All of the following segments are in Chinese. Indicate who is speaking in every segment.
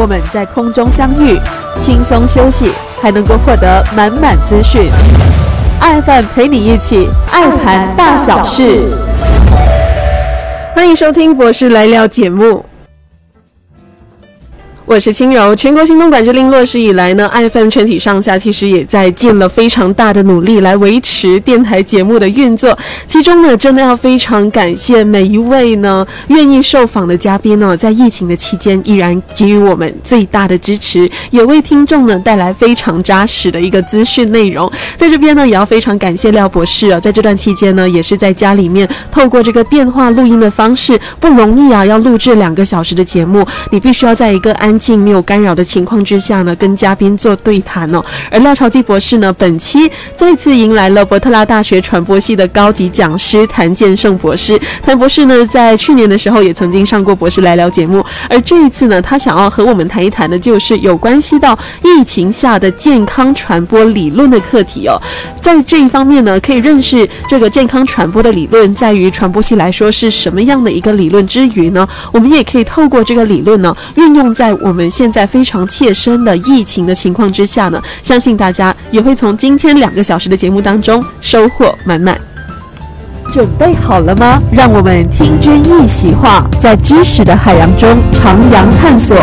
Speaker 1: 我们在空中相遇，轻松休息，还能够获得满满资讯。爱饭陪你一起爱谈大小事，
Speaker 2: 欢迎收听博士来聊节目。我是轻柔。全国行动管制令落实以来呢，FM 全体上下其实也在尽了非常大的努力来维持电台节目的运作。其中呢，真的要非常感谢每一位呢愿意受访的嘉宾呢，在疫情的期间依然给予我们最大的支持，也为听众呢带来非常扎实的一个资讯内容。在这边呢，也要非常感谢廖博士啊，在这段期间呢，也是在家里面透过这个电话录音的方式，不容易啊，要录制两个小时的节目，你必须要在一个安。静没有干扰的情况之下呢，跟嘉宾做对谈哦。而廖朝基博士呢，本期再次迎来了伯特拉大学传播系的高级讲师谭建胜博士。谭博士呢，在去年的时候也曾经上过博士来聊节目，而这一次呢，他想要和我们谈一谈的，就是有关系到疫情下的健康传播理论的课题哦。在这一方面呢，可以认识这个健康传播的理论，在于传播系来说是什么样的一个理论之余呢，我们也可以透过这个理论呢，运用在我。我们现在非常切身的疫情的情况之下呢，相信大家也会从今天两个小时的节目当中收获满满。
Speaker 1: 准备好了吗？让我们听君一席话，在知识的海洋中徜徉探索。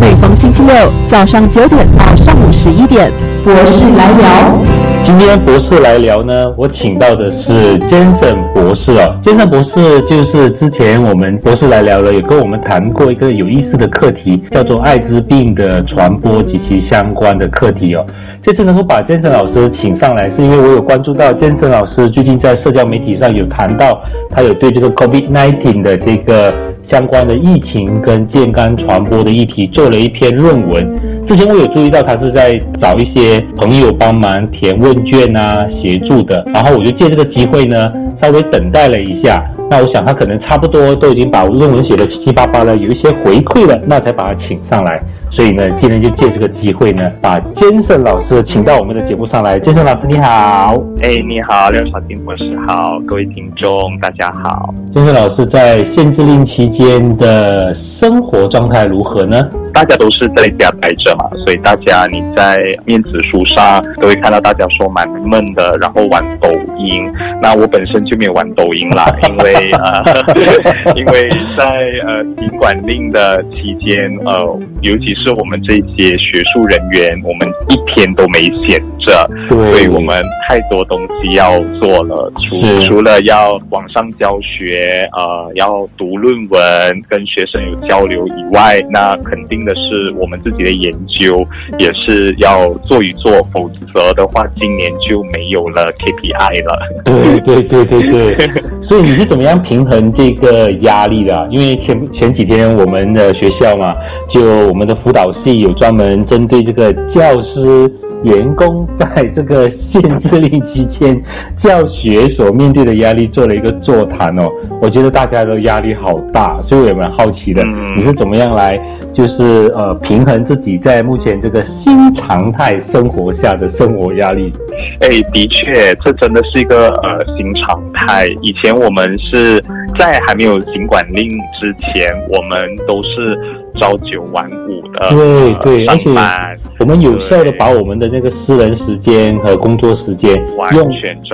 Speaker 1: 每逢星期六早上九点到上午十一点，博士来聊。
Speaker 3: 今天博士来聊呢，我请到的是 Jason 博士哦。Jason 博士就是之前我们博士来聊了，也跟我们谈过一个有意思的课题，叫做艾滋病的传播及其相关的课题哦。这次能够把 Jason 老师请上来，是因为我有关注到 Jason 老师最近在社交媒体上有谈到，他有对这个 COVID-19 的这个相关的疫情跟健康传播的议题做了一篇论文。之前我有注意到他是在找一些朋友帮忙填问卷啊，协助的。然后我就借这个机会呢，稍微等待了一下。那我想他可能差不多都已经把论文写的七七八八了，有一些回馈了，那才把他请上来。所以呢，今天就借这个机会呢，把坚胜老师请到我们的节目上来。坚胜老师你好，
Speaker 4: 哎你好，廖小丁博士好，各位听众大家好。
Speaker 3: 坚胜老师在限制令期间的生活状态如何呢？
Speaker 4: 大家都是在家待着嘛，所以大家你在面子书上都会看到大家说蛮闷的，然后玩抖音。那我本身就没有玩抖音啦，因为呃，因为在呃尽管令的期间，呃，尤其是我们这些学术人员，我们一天都没闲着，所以我们太多东西要做了，除除了要网上教学，呃，要读论文，跟学生有交流以外，那肯定。的是我们自己的研究，也是要做一做，否则的话，今年就没有了 KPI 了。
Speaker 3: 对对对对对，所以你是怎么样平衡这个压力的？因为前前几天我们的学校嘛，就我们的辅导系有专门针对这个教师。员工在这个限制令期间教学所面对的压力做了一个座谈哦，我觉得大家都压力好大，所以我也蛮好奇的，你是怎么样来就是呃平衡自己在目前这个新常态生活下的生活压力？
Speaker 4: 哎，的确，这真的是一个呃新常态。以前我们是在还没有行管令之前，我们都是朝九晚五的，
Speaker 3: 对对，而且我们有效的把我们的那个私人时间和工作时间用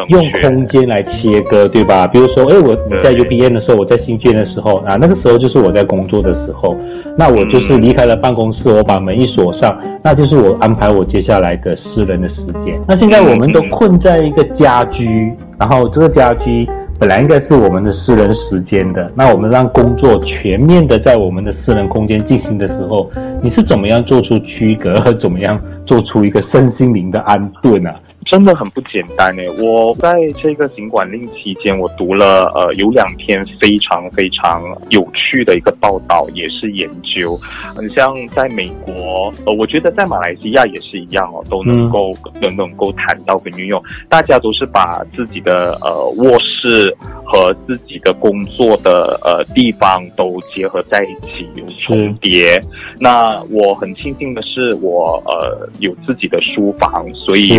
Speaker 3: 用空间来切割，对吧？比如说，哎，我在 U B N 的时候，我在新建的时候啊，那个时候就是我在工作的时候，那我就是离开了办公室，我把门一锁上，那就是我安排我接下来的私人的时间。那现在我们都困在一个家居，然后这个家居。本来应该是我们的私人时间的，那我们让工作全面的在我们的私人空间进行的时候，你是怎么样做出区隔和怎么样做出一个身心灵的安顿啊？
Speaker 4: 真的很不简单呢。我在这个行管令期间，我读了呃有两篇非常非常有趣的一个报道，也是研究。很像在美国，呃，我觉得在马来西亚也是一样哦，都能够都能够谈到跟运用。大家都是把自己的呃卧室。和自己的工作的呃地方都结合在一起，有重叠。那我很庆幸的是，我呃有自己的书房，所以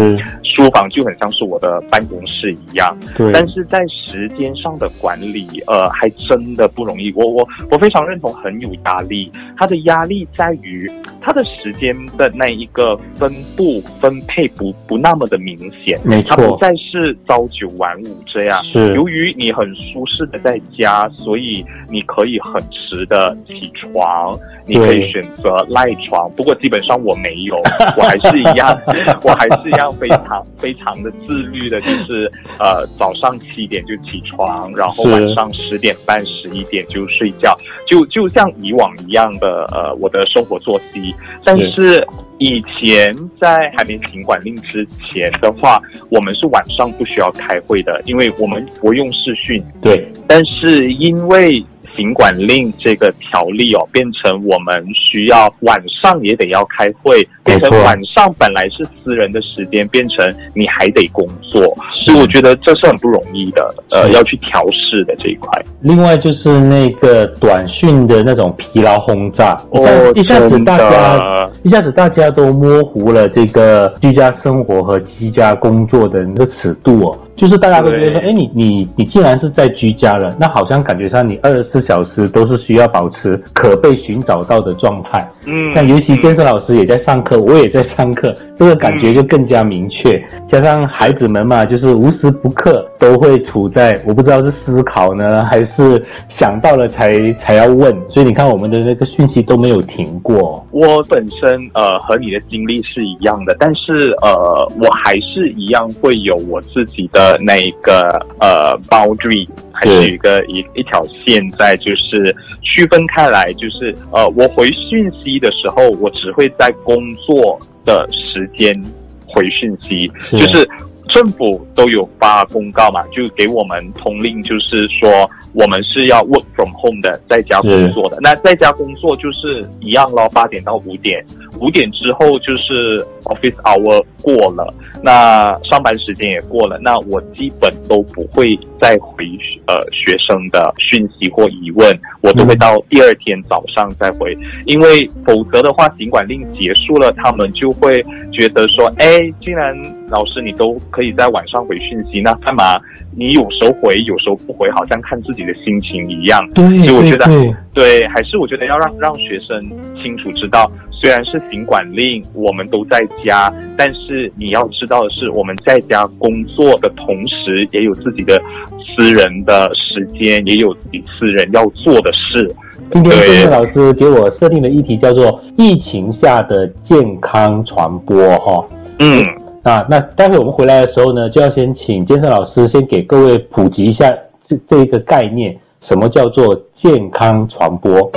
Speaker 4: 书房就很像是我的办公室一样。
Speaker 3: 对。
Speaker 4: 但是在时间上的管理，呃，还真的不容易。我我我非常认同，很有压力。他的压力在于他的时间的那一个分布分配不不那么的明显。
Speaker 3: 没错。
Speaker 4: 他不再是朝九晚五这样。
Speaker 3: 是。
Speaker 4: 由于你很舒适的在家，所以你可以很迟的起床，你可以选择赖床。不过基本上我没有，我还是一样，我还是一样非常非常的自律的，就是呃早上七点就起床，然后晚上十点半十一点就睡觉，就就像以往一样的呃我的生活作息。但是以前在还没行管令之前的话，我们是晚上不需要开会的，因为我们不用视讯。
Speaker 3: 对，
Speaker 4: 但是因为行管令这个条例哦，变成我们需要晚上也得要开会，变成晚上本来是私人的时间，变成你还得工作，所以我觉得这是很不容易的，呃，要去调试的这一块。
Speaker 3: 另外就是那个短讯的那种疲劳轰炸，
Speaker 4: 哦，
Speaker 3: 一下子大家一下子大家都模糊了这个居家生活和居家工作的那个尺度哦。就是大家都觉得说，哎，你你你既然是在居家了，那好像感觉上你二十四小时都是需要保持可被寻找到的状态。
Speaker 4: 嗯，
Speaker 3: 像尤其健身老师也在上课，我也在上课，这个感觉就更加明确。加上孩子们嘛，就是无时不刻都会处在，我不知道是思考呢，还是想到了才才要问。所以你看，我们的那个讯息都没有停过。
Speaker 4: 我本身呃和你的经历是一样的，但是呃我还是一样会有我自己的。呃，那个呃，boundary 还是有一个一一条线在，就是区分开来，就是呃，我回讯息的时候，我只会在工作的时间回讯息，就是政府都有发公告嘛，就给我们通令，就是说我们是要 work from home 的，在家工作的。那在家工作就是一样咯，八点到五点，五点之后就是 office hour 过了。那上班时间也过了，那我基本都不会再回呃学生的讯息或疑问，我都会到第二天早上再回，因为否则的话，尽管令结束了，他们就会觉得说，哎，既然老师你都可以在晚上回讯息，那干嘛你有时候回，有时候不回，好像看自己的心情一样。
Speaker 3: 对，
Speaker 4: 所以我觉得，对，还是我觉得要让让学生清楚知道。虽然是行管令，我们都在家，但是你要知道的是，我们在家工作的同时，也有自己的私人的时间，也有自己私人要做的事。
Speaker 3: 今天郑郑老师给我设定的议题叫做“疫情下的健康传播”哈。
Speaker 4: 嗯，
Speaker 3: 啊，那待会我们回来的时候呢，就要先请健身老师先给各位普及一下这这一个概念，什么叫做健康传播。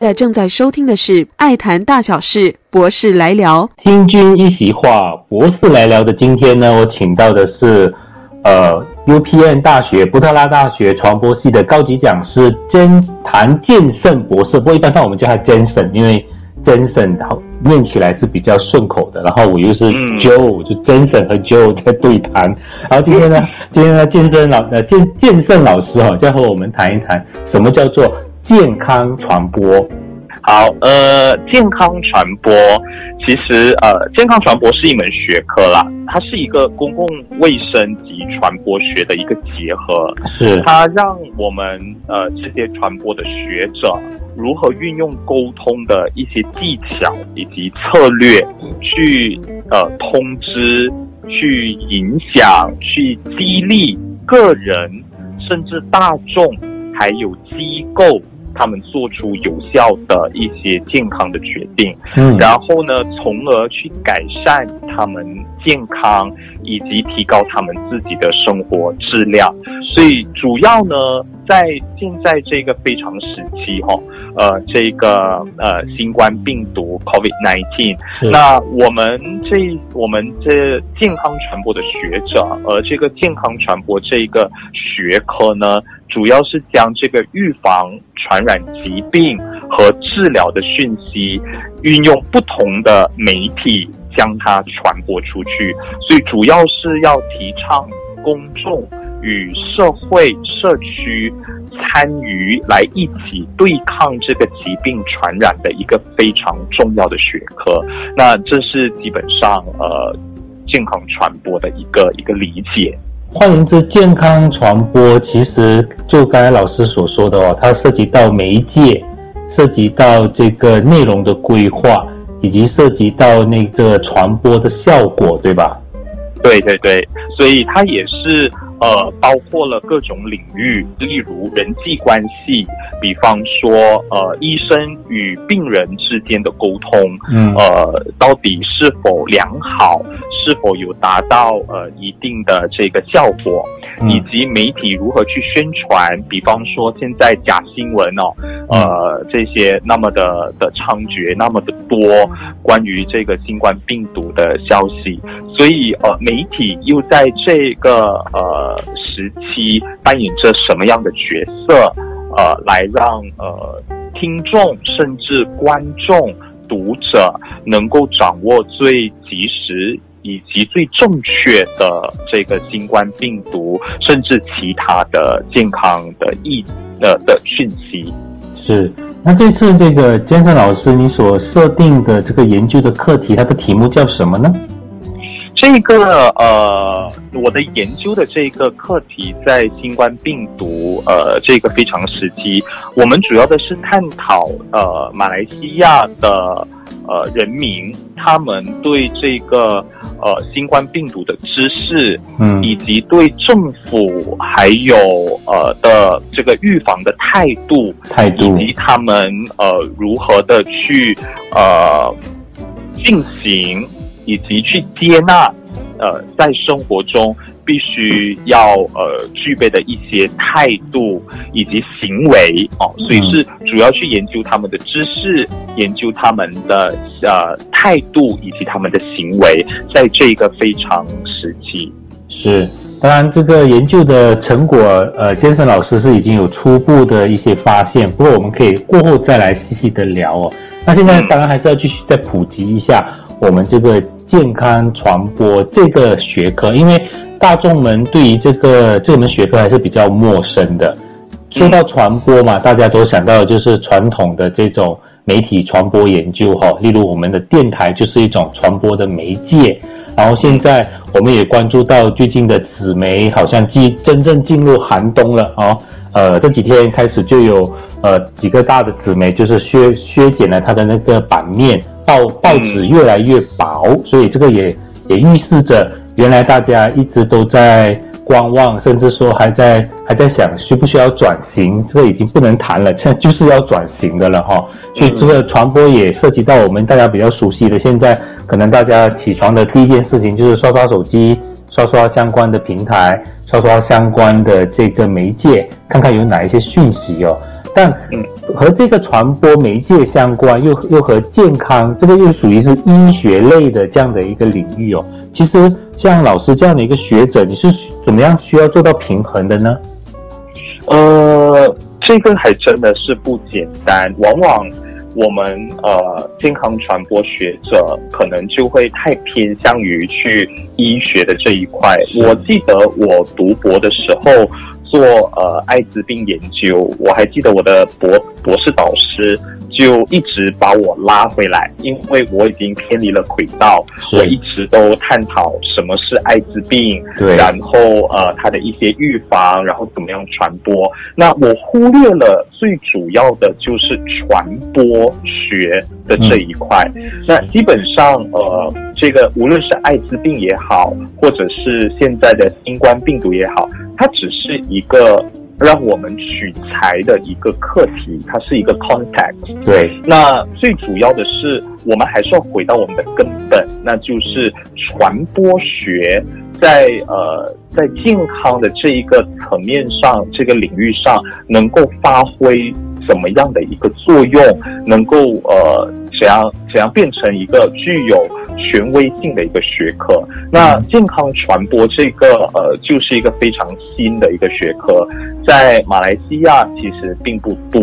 Speaker 2: 在正在收听的是《爱谈大小事》，博士来聊。
Speaker 3: 听君一席话，博士来聊的今天呢，我请到的是，呃，UPN 大学布特拉大学传播系的高级讲师兼谭健胜博士。不过一般上我们叫他 Jensen，因为 Jason 念起来是比较顺口的。然后我又是 Joe，就 Jason 和 Joe 在对谈。然后今天呢，今天呢，健身老呃健健身老师哈，就和我们谈一谈什么叫做。健康传播，
Speaker 4: 好，呃，健康传播其实呃，健康传播是一门学科啦，它是一个公共卫生及传播学的一个结合，
Speaker 3: 是
Speaker 4: 它让我们呃这些传播的学者如何运用沟通的一些技巧以及策略去呃通知、去影响、去激励个人，甚至大众，还有机构。他们做出有效的一些健康的决定，
Speaker 3: 嗯，
Speaker 4: 然后呢，从而去改善他们健康以及提高他们自己的生活质量。所以，主要呢，在现在这个非常时期，哈，呃，这个呃新冠病毒 COVID-19，那我们这我们这健康传播的学者，而，这个健康传播这个学科呢。主要是将这个预防传染疾病和治疗的讯息，运用不同的媒体将它传播出去，所以主要是要提倡公众与社会社区参与来一起对抗这个疾病传染的一个非常重要的学科。那这是基本上呃健康传播的一个一个理解。
Speaker 3: 换言之，健康传播其实就刚才老师所说的哦，它涉及到媒介，涉及到这个内容的规划，以及涉及到那个传播的效果，对吧？
Speaker 4: 对对对，所以它也是呃包括了各种领域，例如人际关系，比方说呃医生与病人之间的沟通，
Speaker 3: 嗯
Speaker 4: 呃到底是否良好，是否有达到呃一定的这个效果，
Speaker 3: 嗯
Speaker 4: 以及媒体如何去宣传，比方说现在假新闻哦，呃这些那么的的猖獗，那么的多关于这个新冠病毒的消息，所以呃媒体又在这个呃时期扮演着什么样的角色？呃，来让呃听众甚至观众、读者能够掌握最及时以及最正确的这个新冠病毒，甚至其他的健康的意呃的讯息。
Speaker 3: 是。那这次这个杰森老师你所设定的这个研究的课题，它的题目叫什么呢？
Speaker 4: 这个呃，我的研究的这个课题在新冠病毒呃这个非常时期，我们主要的是探讨呃马来西亚的呃人民他们对这个呃新冠病毒的知识，
Speaker 3: 嗯。
Speaker 4: 以及对政府还有呃的这个预防的态度，
Speaker 3: 态度。
Speaker 4: 以及他们呃如何的去呃进行，以及去接纳呃在生活中必须要呃具备的一些态度以及行为哦，所以是主要去研究他们的知识，研究他们的呃态度以及他们的行为，在这个非常时期。
Speaker 3: 是。当然，这个研究的成果，呃，坚生老师是已经有初步的一些发现，不过我们可以过后再来细细的聊哦。那现在当然还是要继续再普及一下我们这个健康传播这个学科，因为大众们对于这个这门学科还是比较陌生的。说到传播嘛，大家都想到的就是传统的这种媒体传播研究哈，例如我们的电台就是一种传播的媒介。然后现在我们也关注到最近的纸媒好像进真正进入寒冬了哦。呃，这几天开始就有呃几个大的纸媒就是削削减了它的那个版面，报报纸越来越薄，所以这个也也预示着原来大家一直都在观望，甚至说还在还在想需不需要转型，这个已经不能谈了，现 在就是要转型的了哈。所以这个传播也涉及到我们大家比较熟悉的，现在可能大家起床的第一件事情就是刷刷手机，刷刷相关的平台，刷刷相关的这个媒介，看看有哪一些讯息哦。但
Speaker 4: 嗯
Speaker 3: 和这个传播媒介相关，又又和健康，这个又属于是医学类的这样的一个领域哦。其实像老师这样的一个学者，你是怎么样需要做到平衡的呢？
Speaker 4: 呃，这个还真的是不简单。往往我们呃健康传播学者可能就会太偏向于去医学的这一块。我记得我读博的时候做呃艾滋病研究，我还记得我的博博士导师。就一直把我拉回来，因为我已经偏离了轨道。我一直都探讨什么是艾滋病，
Speaker 3: 对
Speaker 4: 然后呃它的一些预防，然后怎么样传播。那我忽略了最主要的就是传播学的这一块。那基本上呃，这个无论是艾滋病也好，或者是现在的新冠病毒也好，它只是一个。让我们取材的一个课题，它是一个 context。
Speaker 3: 对，
Speaker 4: 那最主要的是，我们还是要回到我们的根本，那就是传播学在呃在健康的这一个层面上，这个领域上能够发挥怎么样的一个作用，能够呃怎样怎样变成一个具有权威性的一个学科。那健康传播这个呃，就是一个非常新的一个学科，在马来西亚其实并不多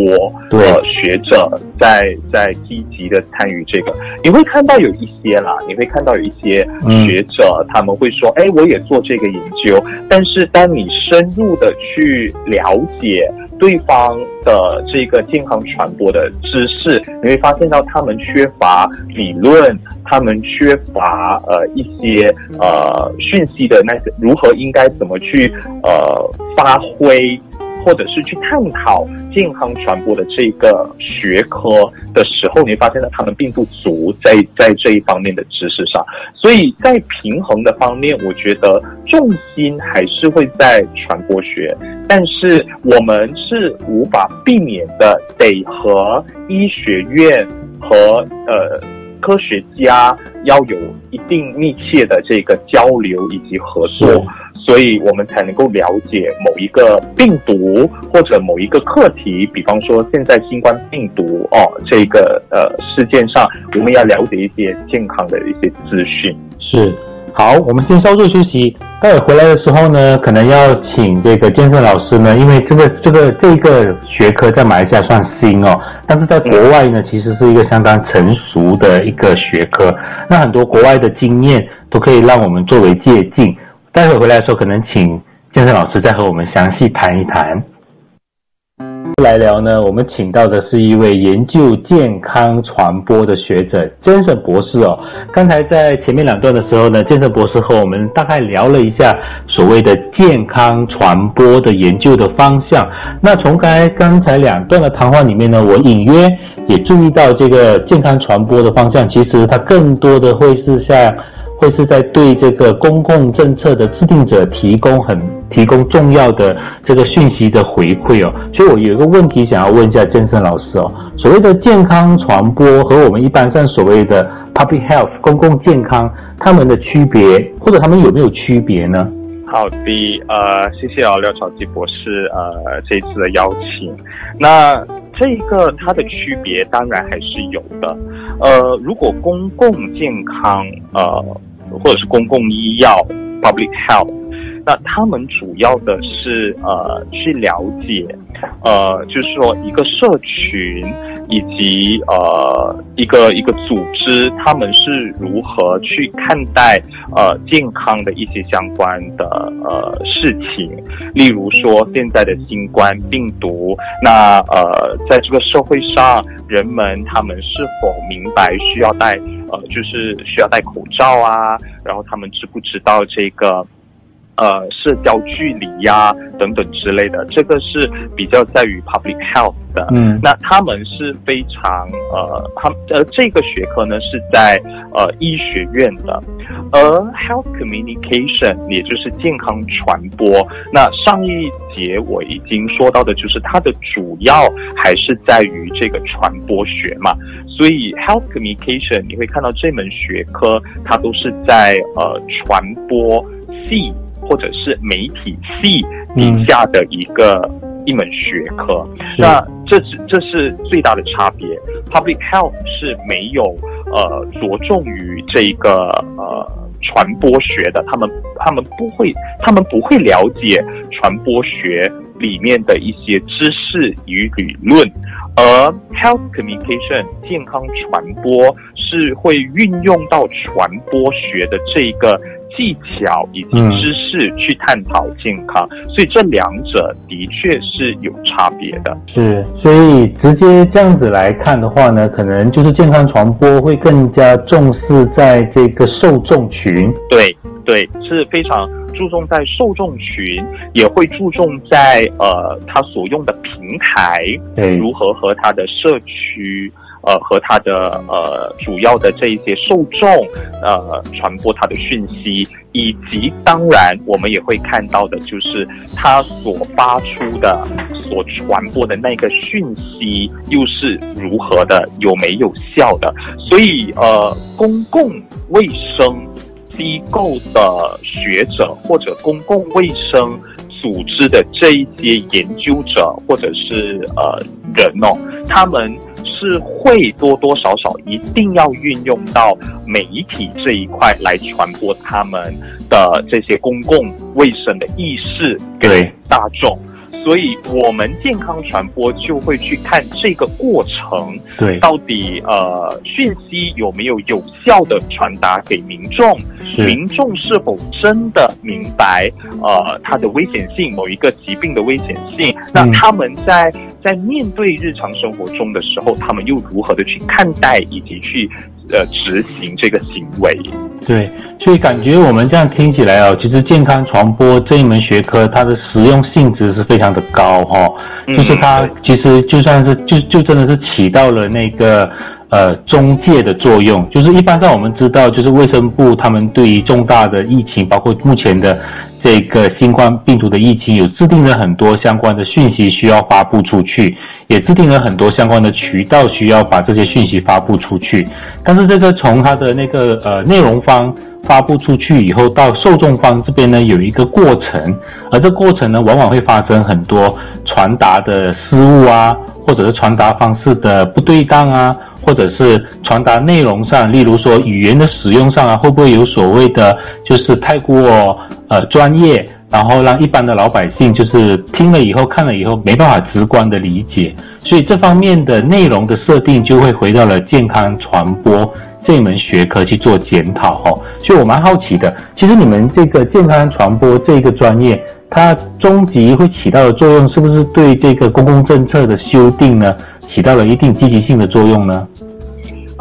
Speaker 4: 呃学者在在积极的参与这个。你会看到有一些啦，你会看到有一些学者他们会说，哎，我也做这个研究。但是当你深入的去了解。对方的这个健康传播的知识，你会发现到他们缺乏理论，他们缺乏呃一些呃讯息的那些如何应该怎么去呃发挥。或者是去探讨健康传播的这个学科的时候，你会发现呢，他们并不足在在这一方面的知识上，所以在平衡的方面，我觉得重心还是会在传播学，但是我们是无法避免的，得和医学院和呃科学家要有一定密切的这个交流以及合作。所以我们才能够了解某一个病毒或者某一个课题，比方说现在新冠病毒哦，这个呃事件上，我们要了解一些健康的一些资讯。
Speaker 3: 是，好，我们先稍作休息，待会回来的时候呢，可能要请这个健身老师呢，因为这个这个这个学科在马来西亚算新哦，但是在国外呢，其实是一个相当成熟的一个学科，那很多国外的经验都可以让我们作为借鉴。待会回来的时候，可能请健身老师再和我们详细谈一谈。来聊呢，我们请到的是一位研究健康传播的学者，健身博士哦。刚才在前面两段的时候呢，健身博士和我们大概聊了一下所谓的健康传播的研究的方向。那从刚才刚才两段的谈话里面呢，我隐约也注意到这个健康传播的方向，其实它更多的会是像。会是在对这个公共政策的制定者提供很提供重要的这个讯息的回馈哦，所以我有一个问题想要问一下健身老师哦，所谓的健康传播和我们一般上所谓的 public health 公共健康，他们的区别或者他们有没有区别呢？
Speaker 4: 好的，呃，谢谢啊廖朝基博士呃这次的邀请，那这个它的区别当然还是有的，呃，如果公共健康呃。或者是公共医药 （public health），那他们主要的是呃去了解，呃就是说一个社群以及呃一个一个组织，他们是如何去看待呃健康的一些相关的呃事情，例如说现在的新冠病毒，那呃在这个社会上，人们他们是否明白需要戴？呃，就是需要戴口罩啊，然后他们知不知道这个？呃，社交距离呀，等等之类的，这个是比较在于 public health 的。嗯，那他们是非常呃，他呃这个学科呢是在呃医学院的，而 health communication 也就是健康传播。那上一节我已经说到的就是它的主要还是在于这个传播学嘛，所以 health communication 你会看到这门学科它都是在呃传播系。或者是媒体系底下的一个一门学科，那这是这是最大的差别。Public Health 是没有呃着重于这个呃传播学的，他们他们不会他们不会了解传播学里面的一些知识与理论，而 Health Communication 健康传播是会运用到传播学的这个。技巧以及知识去探讨健康，所以这两者的确是有差别的。
Speaker 3: 是，所以直接这样子来看的话呢，可能就是健康传播会更加重视在这个受众群。
Speaker 4: 对对，是非常注重在受众群，也会注重在呃他所用的平台，如何和他的社区。呃，和他的呃主要的这一些受众，呃，传播他的讯息，以及当然我们也会看到的，就是他所发出的、所传播的那个讯息又是如何的，有没有效的？所以，呃，公共卫生机构的学者或者公共卫生组织的这一些研究者或者是呃人哦，他们。是会多多少少一定要运用到媒体这一块来传播他们的这些公共卫生的意识给大众。所以，我们健康传播就会去看这个过程，
Speaker 3: 对，
Speaker 4: 到底呃讯息有没有有效的传达给民众，民众是否真的明白呃它的危险性，某一个疾病的危险性？那他们在在面对日常生活中的时候，他们又如何的去看待以及去呃执行这个行为？
Speaker 3: 对。所以感觉我们这样听起来哦，其实健康传播这一门学科，它的实用性质是非常的高哈。就是它其实就算是就就真的是起到了那个呃中介的作用。就是一般上我们知道，就是卫生部他们对于重大的疫情，包括目前的这个新冠病毒的疫情，有制定了很多相关的讯息需要发布出去。也制定了很多相关的渠道，需要把这些讯息发布出去。但是这个从它的那个呃内容方发布出去以后，到受众方这边呢，有一个过程，而这过程呢，往往会发生很多传达的失误啊，或者是传达方式的不对当啊，或者是传达内容上，例如说语言的使用上啊，会不会有所谓的就是太过呃专业？然后让一般的老百姓就是听了以后看了以后没办法直观的理解，所以这方面的内容的设定就会回到了健康传播这门学科去做检讨哈。所以我蛮好奇的，其实你们这个健康传播这个专业，它终极会起到的作用，是不是对这个公共政策的修订呢，起到了一定积极性的作用呢？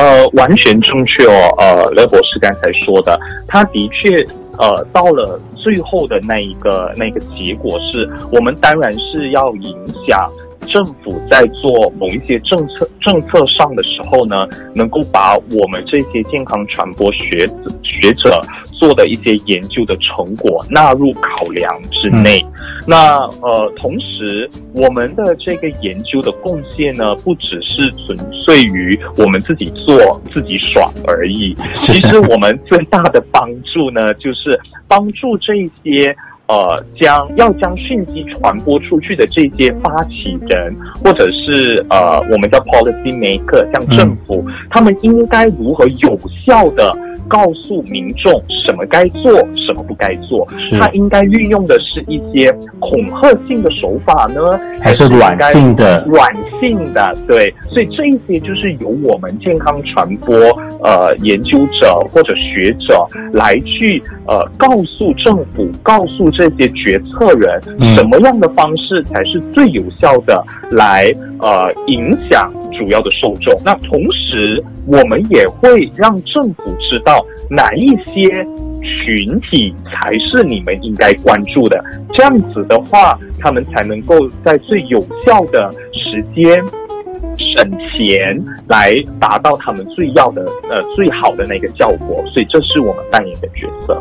Speaker 4: 呃，完全正确哦。呃，雷博士刚才说的，他的确。呃，到了最后的那一个那个结果是，我们当然是要影响政府在做某一些政策政策上的时候呢，能够把我们这些健康传播学者学者。做的一些研究的成果纳入考量之内。那呃，同时我们的这个研究的贡献呢，不只是纯粹于我们自己做自己爽而已。其实我们最大的帮助呢，就是帮助这些呃将要将讯息传播出去的这些发起人，或者是呃我们的 policy maker，像政府，他们应该如何有效的。告诉民众什么该做，什么不该做。他应该运用的是一些恐吓性的手法呢，
Speaker 3: 还是软性的？
Speaker 4: 软性的，对。所以这一些就是由我们健康传播呃研究者或者学者来去呃告诉政府，告诉这些决策人，什么样的方式才是最有效的来呃影响主要的受众。那同时，我们也会让政府知道。哪一些群体才是你们应该关注的？这样子的话，他们才能够在最有效的时间省钱，来达到他们最要的呃最好的那个效果。所以，这是我们扮演的角色。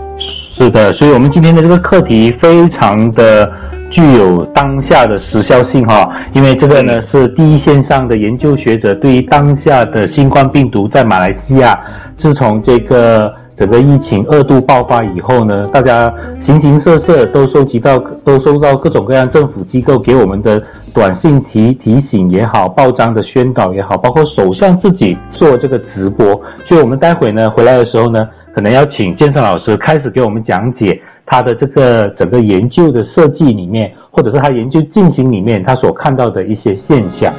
Speaker 3: 是的，所以我们今天的这个课题非常的具有当下的时效性哈，因为这个呢是第一线上的研究学者对于当下的新冠病毒在马来西亚。自从这个整个疫情二度爆发以后呢，大家形形色色都收集到，都收到各种各样政府机构给我们的短信提提醒也好，报章的宣导也好，包括首相自己做这个直播。所以，我们待会呢回来的时候呢，可能要请健身老师开始给我们讲解他的这个整个研究的设计里面，或者是他研究进行里面他所看到的一些现象。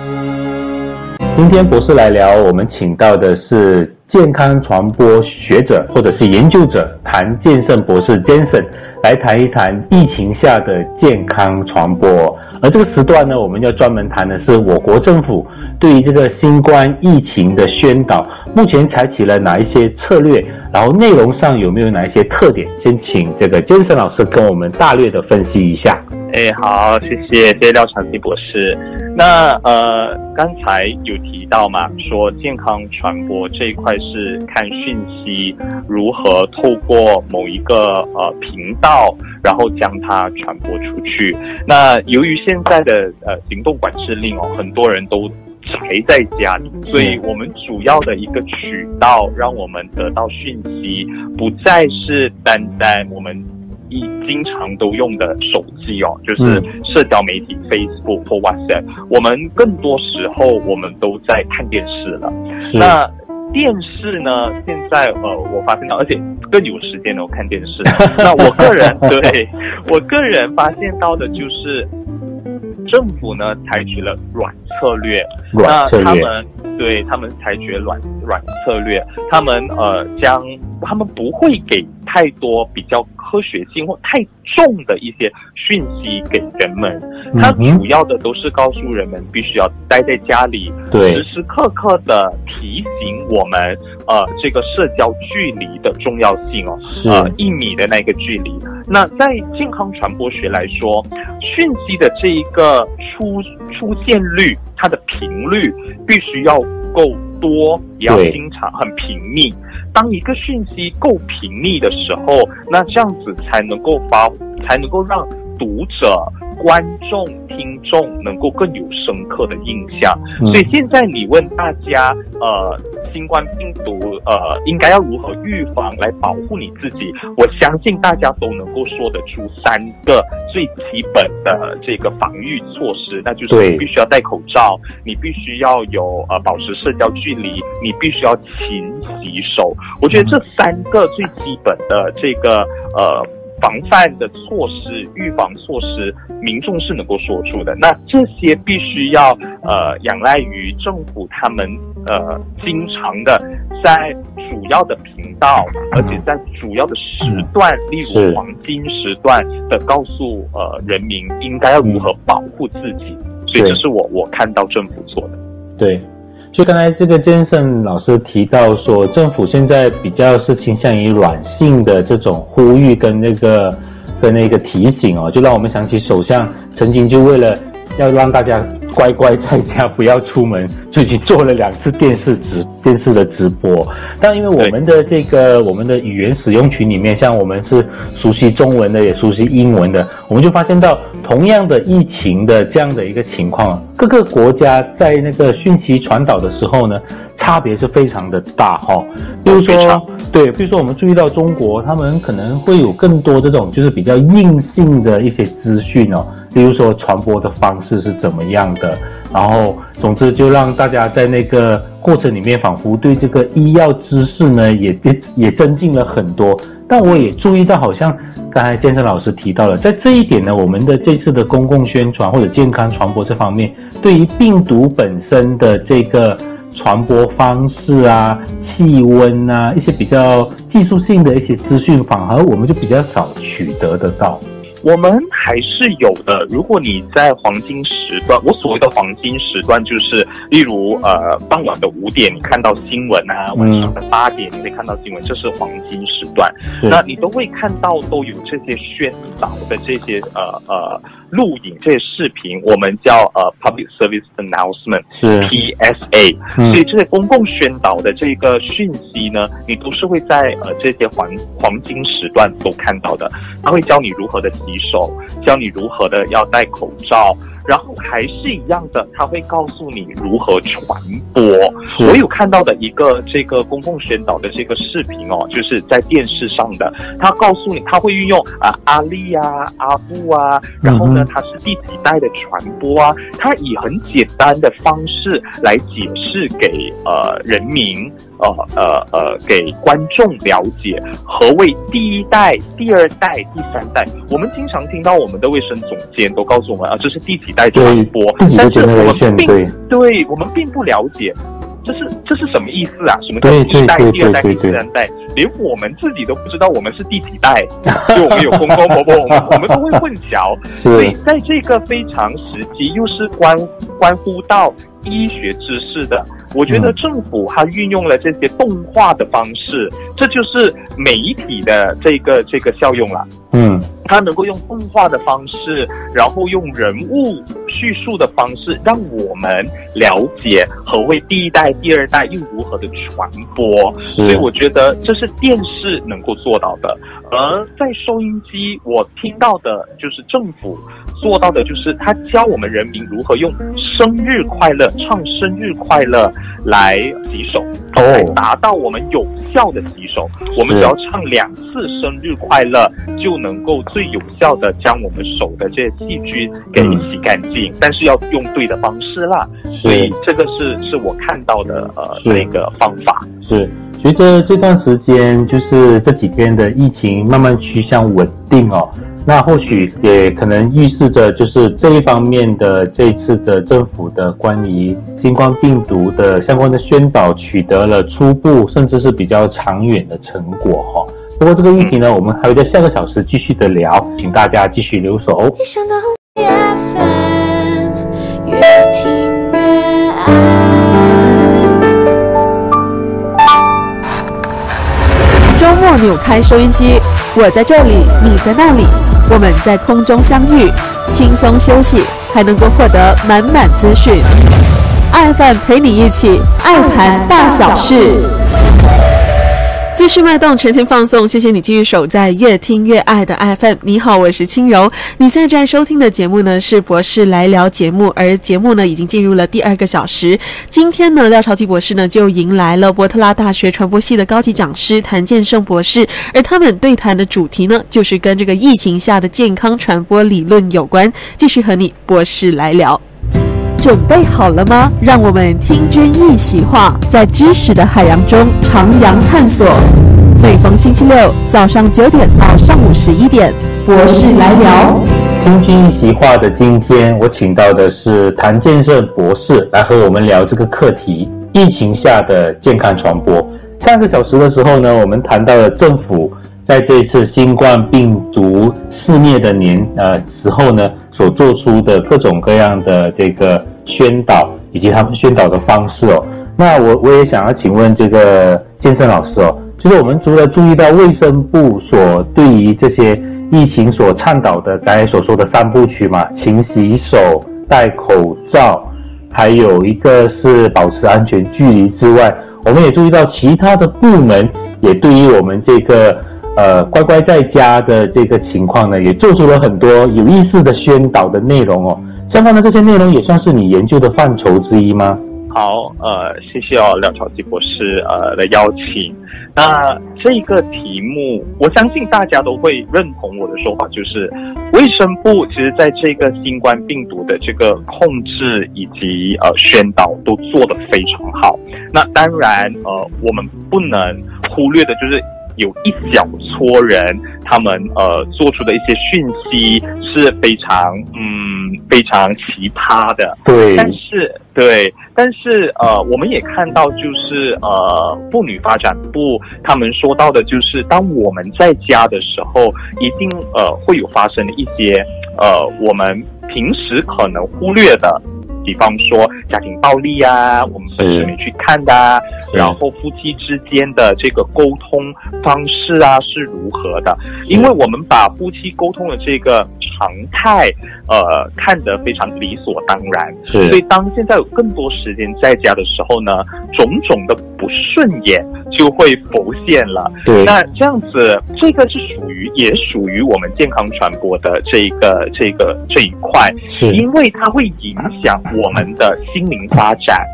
Speaker 3: 今天博士来聊，我们请到的是。健康传播学者或者是研究者谭建胜博士 Jensen 来谈一谈疫情下的健康传播，而这个时段呢，我们要专门谈的是我国政府对于这个新冠疫情的宣导，目前采取了哪一些策略，然后内容上有没有哪一些特点？先请这个 Jensen 老师跟我们大略的分析一下。
Speaker 4: 哎，好，谢谢，谢谢廖长基博士。那呃，刚才有提到嘛，说健康传播这一块是看讯息如何透过某一个呃频道，然后将它传播出去。那由于现在的呃行动管制令哦，很多人都宅在家里，所以我们主要的一个渠道，让我们得到讯息，不再是单单我们。一经常都用的手机哦，就是社交媒体 Facebook 或 WhatsApp。我们更多时候我们都在看电视了。那电视呢？现在呃，我发现到，而且更有时间哦看电视。那我个人 对我个人发现到的就是。政府呢采取了软策略，
Speaker 3: 那
Speaker 4: 他们对他们采取软软策略，他们呃将他们不会给太多比较科学性或太重的一些讯息给人们，它主要的都是告诉人们必须要待在家里，对。时时刻刻的提醒我们呃这个社交距离的重要性哦，呃一米的那个距离。那在健康传播学来说，讯息的这一个出出现率，它的频率必须要够多，也要经常很频密。当一个讯息够频密的时候，那这样子才能够发，才能够让读者。观众、听众能够更有深刻的印象，所以现在你问大家，呃，新冠病毒，呃，应该要如何预防来保护你自己？我相信大家都能够说得出三个最基本的这个防御措施，那就是你必须要戴口罩，你必须要有呃保持社交距离，你必须要勤洗手。我觉得这三个最基本的这个呃。防范的措施、预防措施，民众是能够说出的。那这些必须要呃仰赖于政府他们呃经常的在主要的频道，而且在主要的时段，例如黄金时段的告诉呃人民应该要如何保护自己。所以这是我我看到政府做的。
Speaker 3: 对。就刚才这个健身老师提到说，政府现在比较是倾向于软性的这种呼吁跟那个跟那个提醒哦，就让我们想起首相曾经就为了要让大家。乖乖在家，不要出门，就去做了两次电视直电视的直播。但因为我们的这个我们的语言使用群里面，像我们是熟悉中文的，也熟悉英文的，我们就发现到同样的疫情的这样的一个情况，各个国家在那个讯息传导的时候呢，差别是非常的大哈。比如说，对，比如说我们注意到中国，他们可能会有更多这种就是比较硬性的一些资讯哦。比如说传播的方式是怎么样的，然后总之就让大家在那个过程里面仿佛对这个医药知识呢也也也增进了很多。但我也注意到，好像刚才健身老师提到了，在这一点呢，我们的这次的公共宣传或者健康传播这方面，对于病毒本身的这个传播方式啊、气温啊一些比较技术性的一些资讯，反而我们就比较少取得得到。
Speaker 4: 我们还是有的。如果你在黄金时段，我所谓的黄金时段，就是例如呃傍晚的五点，你看到新闻啊；晚上的八点，你会看到新闻，这是黄金时段。那你都会看到都有这些宣导的这些呃呃。录影这些视频，我们叫呃 public service announcement，是 PSA，所以这些公共宣导的这个讯息呢，你都是会在呃这些黄黄金时段都看到的。他会教你如何的洗手，教你如何的要戴口罩，然后还是一样的，他会告诉你如何传播。我有看到的一个这个公共宣导的这个视频哦，就是在电视上的，他告诉你他会运用啊阿丽啊阿布啊，然后呢。它是第几代的传播啊？它以很简单的方式来解释给呃人民，呃呃呃给观众了解何谓第一代、第二代、第三代。我们经常听到我们的卫生总监都告诉我们啊，这是第几代传播，但是我们并对我们并不了解。这是这是什么意思啊？什么叫第一代、第二代、第三代？连我们自己都不知道我们是第几代，就我们有公公婆婆，我们我们都会混淆。所以在这个非常时期，又是关关乎到医学知识的，我觉得政府它运用了这些动画的方式，这就是媒体的这个这个效用了。嗯。它能够用动画的方式，然后用人物叙述的方式，让我们了解何为第一代、第二代又如何的传播。所以我觉得这是电视能够做到的，而在收音机我听到的就是政府做到的，就是他教我们人民如何用生日快乐唱生日快乐来洗手，来达到我们有效的洗手。我们只要唱两次生日快乐，就能够最有效的将我们手的这些细菌给洗干净。但是要用对的方式啦，所以这个是是我看到的呃那个方法
Speaker 3: 是。随着这段时间，就是这几天的疫情慢慢趋向稳定哦，那或许也可能预示着，就是这一方面的这次的政府的关于新冠病毒的相关的宣导取得了初步甚至是比较长远的成果哈。不过这个议题呢，我们还会在下个小时继续的聊，请大家继续留守。
Speaker 1: 周末扭开收音机，我在这里，你在那里，我们在空中相遇，轻松休息，还能够获得满满资讯。爱饭陪你一起爱谈大小事。
Speaker 2: 资讯脉动，全天放送。谢谢你继续守在越听越爱的 FM。你好，我是轻柔。你现在正在收听的节目呢是博士来聊节目，而节目呢已经进入了第二个小时。今天呢，廖朝基博士呢就迎来了波特拉大学传播系的高级讲师谭建胜博士，而他们对谈的主题呢就是跟这个疫情下的健康传播理论有关。继续和你博士来聊。
Speaker 1: 准备好了吗？让我们听君一席话，在知识的海洋中徜徉探索。每逢星期六早上九点到上午十一点，博士来聊。
Speaker 3: 听君一席话的今天，我请到的是谭建胜博士来和我们聊这个课题：疫情下的健康传播。上个小时的时候呢，我们谈到了政府在这次新冠病毒肆虐的年呃时候呢，所做出的各种各样的这个。宣导以及他们宣导的方式哦，那我我也想要请问这个健身老师哦，就是我们除了注意到卫生部所对于这些疫情所倡导的刚才所说的三部曲嘛，勤洗手、戴口罩，还有一个是保持安全距离之外，我们也注意到其他的部门也对于我们这个呃乖乖在家的这个情况呢，也做出了很多有意思的宣导的内容哦。相关的这些内容也算是你研究的范畴之一吗？
Speaker 4: 好，呃，谢谢哦，廖朝基博士呃的邀请。那这个题目，我相信大家都会认同我的说法，就是卫生部其实在这个新冠病毒的这个控制以及呃宣导都做得非常好。那当然，呃，我们不能忽略的就是。有一小撮人，他们呃做出的一些讯息是非常嗯非常奇葩的。
Speaker 3: 对，
Speaker 4: 但是对，但是呃我们也看到，就是呃妇女发展部他们说到的，就是当我们在家的时候，一定呃会有发生的一些呃我们平时可能忽略的。比方说家庭暴力啊，我们本身没去看的，然后夫妻之间的这个沟通方式啊是如何的？因为我们把夫妻沟通的这个常态，呃，看得非常理所当然，所以当现在有更多时间在家的时候呢，种种的不顺眼就会浮现了。
Speaker 3: 对，
Speaker 4: 那这样子，这个是属于也属于我们健康传播的这一个这个这一块，
Speaker 3: 是
Speaker 4: 因为它会影响。我们的心灵发展，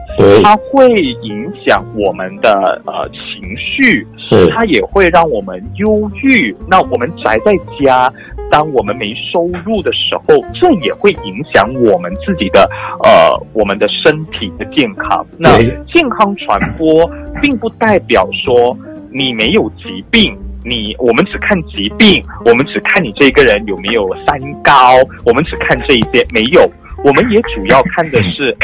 Speaker 4: 它会影响我们的呃情绪，
Speaker 3: 是
Speaker 4: 它也会让我们忧郁。那我们宅在家，当我们没收入的时候，这也会影响我们自己的呃我们的身体的健康。那健康传播并不代表说你没有疾病，你我们只看疾病，我们只看你这个人有没有三高，我们只看这一些没有。我们也主要看的是，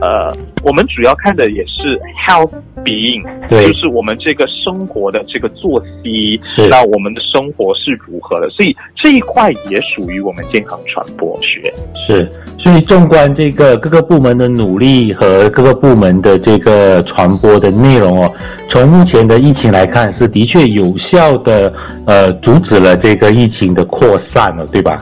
Speaker 4: 呃，我们主要看的也是 health being，
Speaker 3: 对，
Speaker 4: 就是我们这个生活的这个作息，
Speaker 3: 是
Speaker 4: 那我们的生活是如何的，所以这一块也属于我们健康传播学。
Speaker 3: 是，所以纵观这个各个部门的努力和各个部门的这个传播的内容哦，从目前的疫情来看，是的确有效的，呃，阻止了这个疫情的扩散了，对吧？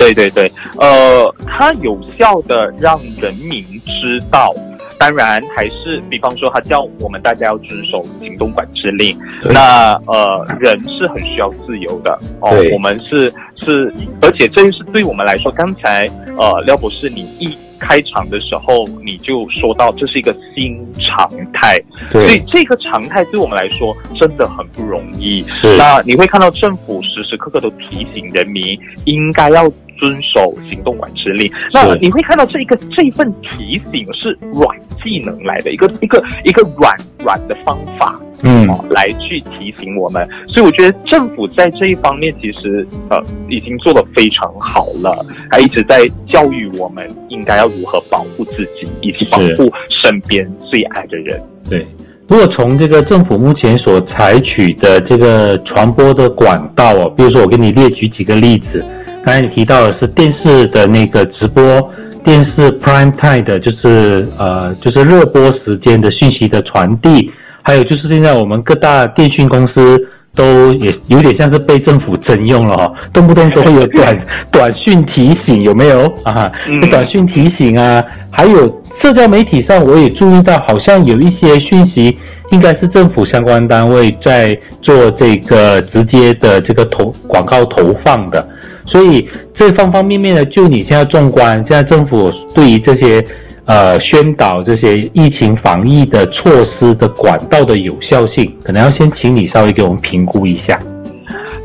Speaker 4: 对对对，呃，它有效的让人民知道，当然还是，比方说他叫我们大家要遵守行动管制令，那呃，人是很需要自由的哦。我们是是，而且这是对我们来说，刚才呃廖博士你一开场的时候你就说到这是一个新常态，所以这个常态对我们来说真的很不容易。是那你会看到政府时时刻刻都提醒人民应该要。遵守行动管制令，那你会看到这一个这一份提醒是软技能来的一个一个一个软软的方法，嗯，来去提醒我们。所以我觉得政府在这一方面其实呃已经做得非常好了，还一直在教育我们应该要如何保护自己，以及保护身边最爱的人。
Speaker 3: 对，如果从这个政府目前所采取的这个传播的管道哦，比如说我给你列举几个例子。刚才你提到的是电视的那个直播，电视 prime time 的，就是呃，就是热播时间的讯息的传递，还有就是现在我们各大电讯公司都也有点像是被政府征用了哈，动不动都会有短 短讯提醒，有没有啊？短讯提醒啊，还有社交媒体上我也注意到，好像有一些讯息应该是政府相关单位在做这个直接的这个投广告投放的。所以这方方面面的，就你现在纵观，现在政府对于这些呃宣导这些疫情防疫的措施的管道的有效性，可能要先请你稍微给我们评估一下。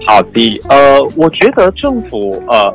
Speaker 4: 好的，呃，我觉得政府呃。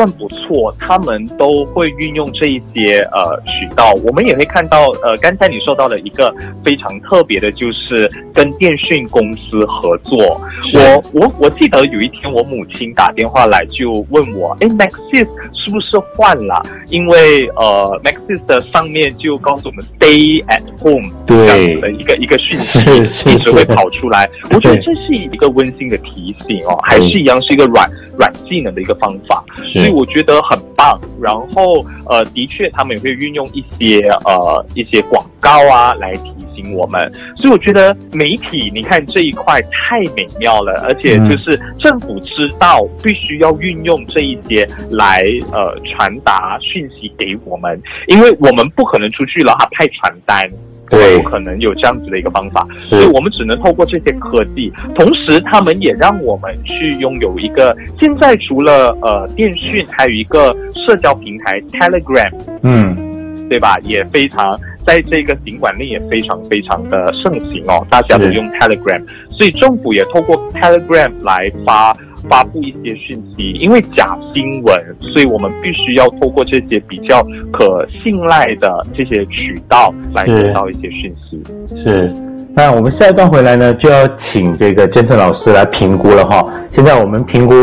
Speaker 4: 算不错，他们都会运用这一些呃渠道。我们也会看到，呃，刚才你说到的一个非常特别的，就是跟电讯公司合作。我我我记得有一天，我母亲打电话来就问我，哎，Maxis 是不是换了？因为呃，Maxis 的上面就告诉我们 Stay at home 这样的一个一个讯息，一直会跑出来。我觉得这是一个温馨的提醒哦，还是一样是一个软软技能的一个方法。所以。我觉得很棒，然后呃，的确，他们也会运用一些呃一些广告啊来提醒我们，所以我觉得媒体，你看这一块太美妙了，而且就是政府知道必须要运用这一些来呃传达讯息给我们，因为我们不可能出去了，他派传单。对，不可能有这样子的一个方法，所以我们只能透过这些科技。同时，他们也让我们去拥有一个现在除了呃电讯，还有一个社交平台 Telegram，嗯，对吧？也非常在这个尽管令也非常非常的盛行哦，大家都用 Telegram，所以政府也透过 Telegram 来发。发布一些讯息，因为假新闻，所以我们必须要透过这些比较可信赖的这些渠道来得到一些讯息。
Speaker 3: 是，那我们下一段回来呢，就要请这个监测老师来评估了哈。现在我们评估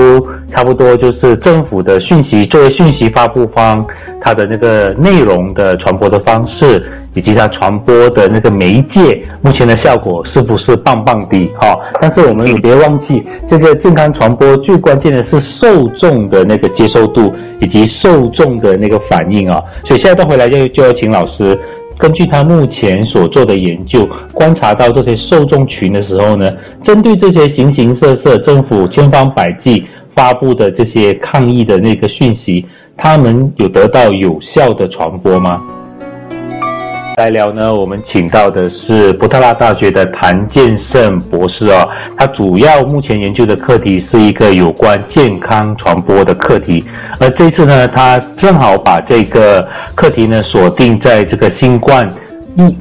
Speaker 3: 差不多就是政府的讯息作为讯息发布方，它的那个内容的传播的方式。以及它传播的那个媒介，目前的效果是不是棒棒的？哈，但是我们也别忘记，这个健康传播最关键的是受众的那个接受度以及受众的那个反应啊。所以下一段回来就就要请老师，根据他目前所做的研究，观察到这些受众群的时候呢，针对这些形形色色政府千方百计发布的这些抗议的那个讯息，他们有得到有效的传播吗？来聊呢，我们请到的是波特拉大学的谭建胜博士哦，他主要目前研究的课题是一个有关健康传播的课题，而这次呢，他正好把这个课题呢锁定在这个新冠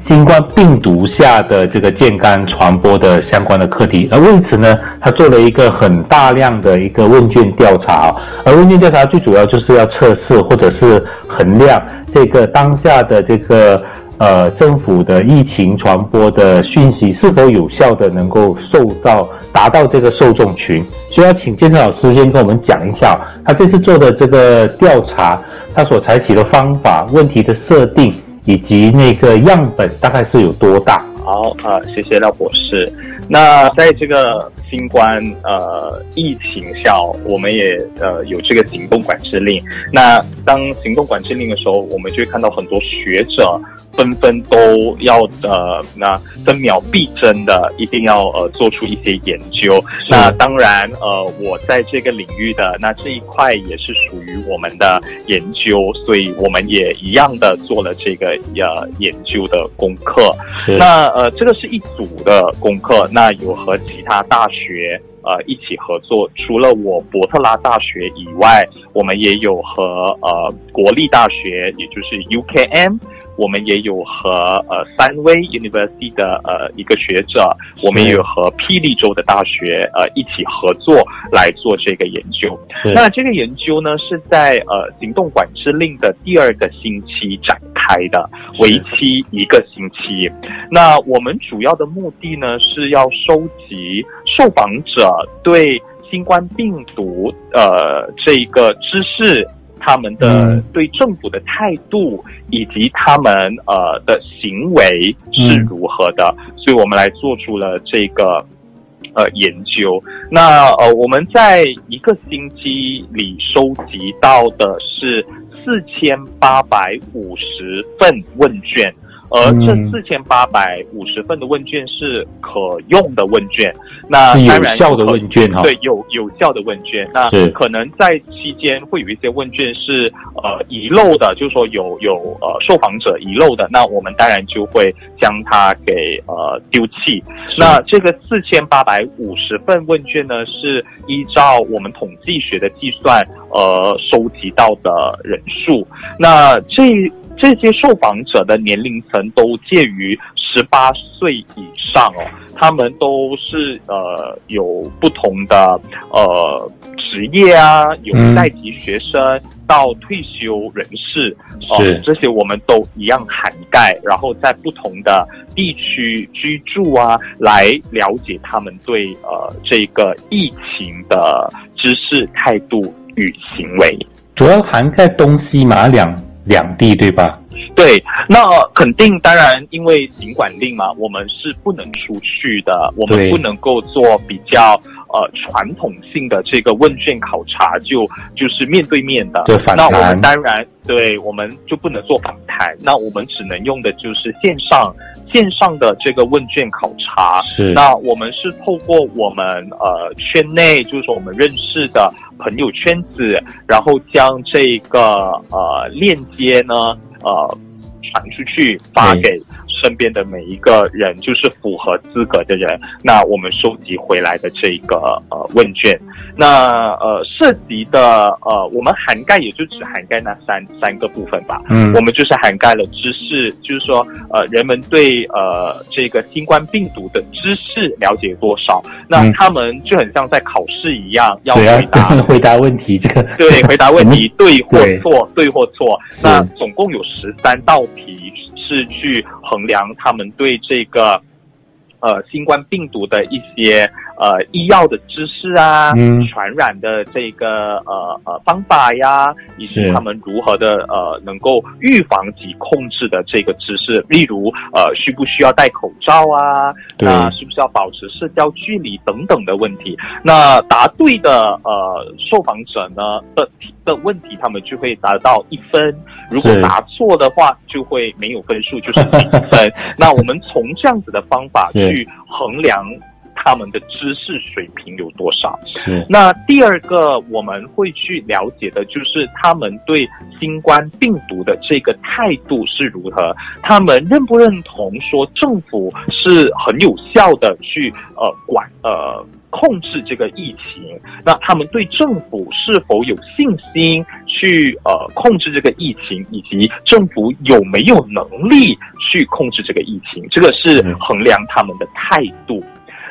Speaker 3: 新冠病毒下的这个健康传播的相关的课题，而为此呢，他做了一个很大量的一个问卷调查，而问卷调查最主要就是要测试或者是衡量这个当下的这个。呃，政府的疫情传播的讯息是否有效的能够受到达到这个受众群？需要请建成老师先跟我们讲一下，他这次做的这个调查，他所采取的方法、问题的设定以及那个样本大概是有多大？
Speaker 4: 好，呃，谢谢廖博士。那在这个新冠呃疫情下，我们也呃有这个行动管制令。那当行动管制令的时候，我们就会看到很多学者纷纷都要呃那分秒必争的，一定要呃做出一些研究。那当然呃我在这个领域的那这一块也是属于我们的研究，所以我们也一样的做了这个呃研究的功课。那呃这个是一组的功课，那有和其他大学。呃，一起合作。除了我伯特拉大学以外，我们也有和呃国立大学，也就是 UKM，我们也有和呃三威 University 的呃一个学者，我们也有和霹雳州的大学呃一起合作来做这个研究。那这个研究呢，是在呃行动管制令的第二个星期展开的，为期一个星期。那我们主要的目的呢，是要收集受访者。对新冠病毒，呃，这个知识，他们的对政府的态度，以及他们呃的行为是如何的，所以我们来做出了这个呃研究。那呃，我们在一个星期里收集到的是四千八百五十份问卷。而这四千八百五十份的问卷是可用的问卷，那当然
Speaker 3: 有效的问卷哈，
Speaker 4: 对，有有效的问卷。那可能在期间会有一些问卷是呃遗漏的，就是说有有呃受访者遗漏的，那我们当然就会将它给呃丢弃。那这个四千八百五十份问卷呢，是依照我们统计学的计算呃收集到的人数。那这。这些受访者的年龄层都介于十八岁以上哦，他们都是呃有不同的呃职业啊，有在籍学生到退休人士哦，这些我们都一样涵盖，然后在不同的地区居住啊，来了解他们对呃这个疫情的知识、态度与行为，
Speaker 3: 主要涵盖东西马两。两地对吧？
Speaker 4: 对，那肯定当然，因为尽管令嘛，我们是不能出去的，我们不能够做比较呃传统性的这个问卷考察，就就是面对面的。那我们当然，对，我们就不能做访谈，那我们只能用的就是线上线上的这个问卷考察。
Speaker 3: 是，
Speaker 4: 那我们是透过我们呃圈内，就是说我们认识的。朋友圈子，然后将这个呃链接呢，呃传出去发给。身边的每一个人就是符合资格的人，那我们收集回来的这个呃问卷，那呃涉及的呃我们涵盖也就只涵盖那三三个部分吧。嗯，我们就是涵盖了知识，就是说呃人们对呃这个新冠病毒的知识了解多少，那他们就很像在考试一样要回答
Speaker 3: 回答问题，这个。
Speaker 4: 对回答问题 对或错对或错，那总共有十三道题。是去衡量他们对这个，呃，新冠病毒的一些。呃，医药的知识啊，传染的这个呃呃方法呀，以及他们如何的呃能够预防及控制的这个知识，例如呃需不需要戴口罩啊，那是不是要保持社交距离等等的问题。那答对的呃受访者呢的的问题，他们就会达到一分；如果答错的话，就会没有分数，就是零分。那我们从这样子的方法去衡量。他们的知识水平有多少？那第二个我们会去了解的，就是他们对新冠病毒的这个态度是如何。他们认不认同说政府是很有效的去呃管呃控制这个疫情？那他们对政府是否有信心去呃控制这个疫情，以及政府有没有能力去控制这个疫情？这个是衡量他们的态度。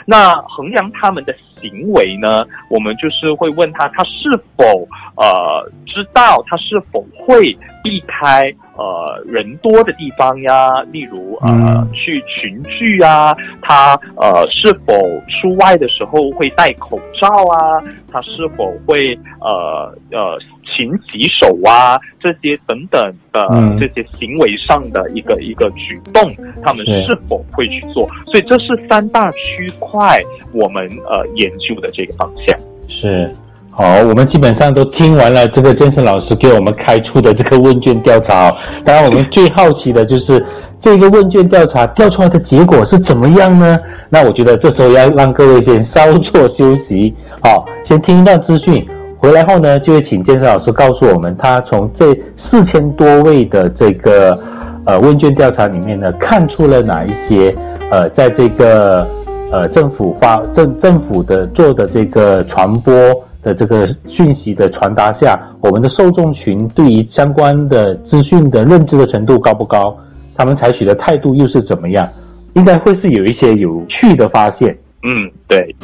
Speaker 4: 那衡量他们的行为呢？我们就是会问他，他是否呃知道，他是否会避开呃人多的地方呀？例如呃去群聚啊，他呃是否出外的时候会戴口罩啊？他是否会呃呃勤洗手啊？这些等等的这些行为上的一个一个举动，他们是否会去做？所以这是三大区块我们呃研究的这个方向。
Speaker 3: 是，好，我们基本上都听完了这个健身老师给我们开出的这个问卷调查。当然，我们最好奇的就是这个问卷调查调出来的结果是怎么样呢？那我觉得这时候要让各位先稍作休息，好，先听一段资讯。回来后呢，就会请健身老师告诉我们，他从这四千多位的这个呃问卷调查里面呢，看出了哪一些呃，在这个呃政府发政政府的做的这个传播的这个讯息的传达下，我们的受众群对于相关的资讯的认知的程度高不高？他们采取的态度又是怎么样？应该会是有一些有趣的发现。
Speaker 4: 嗯，对。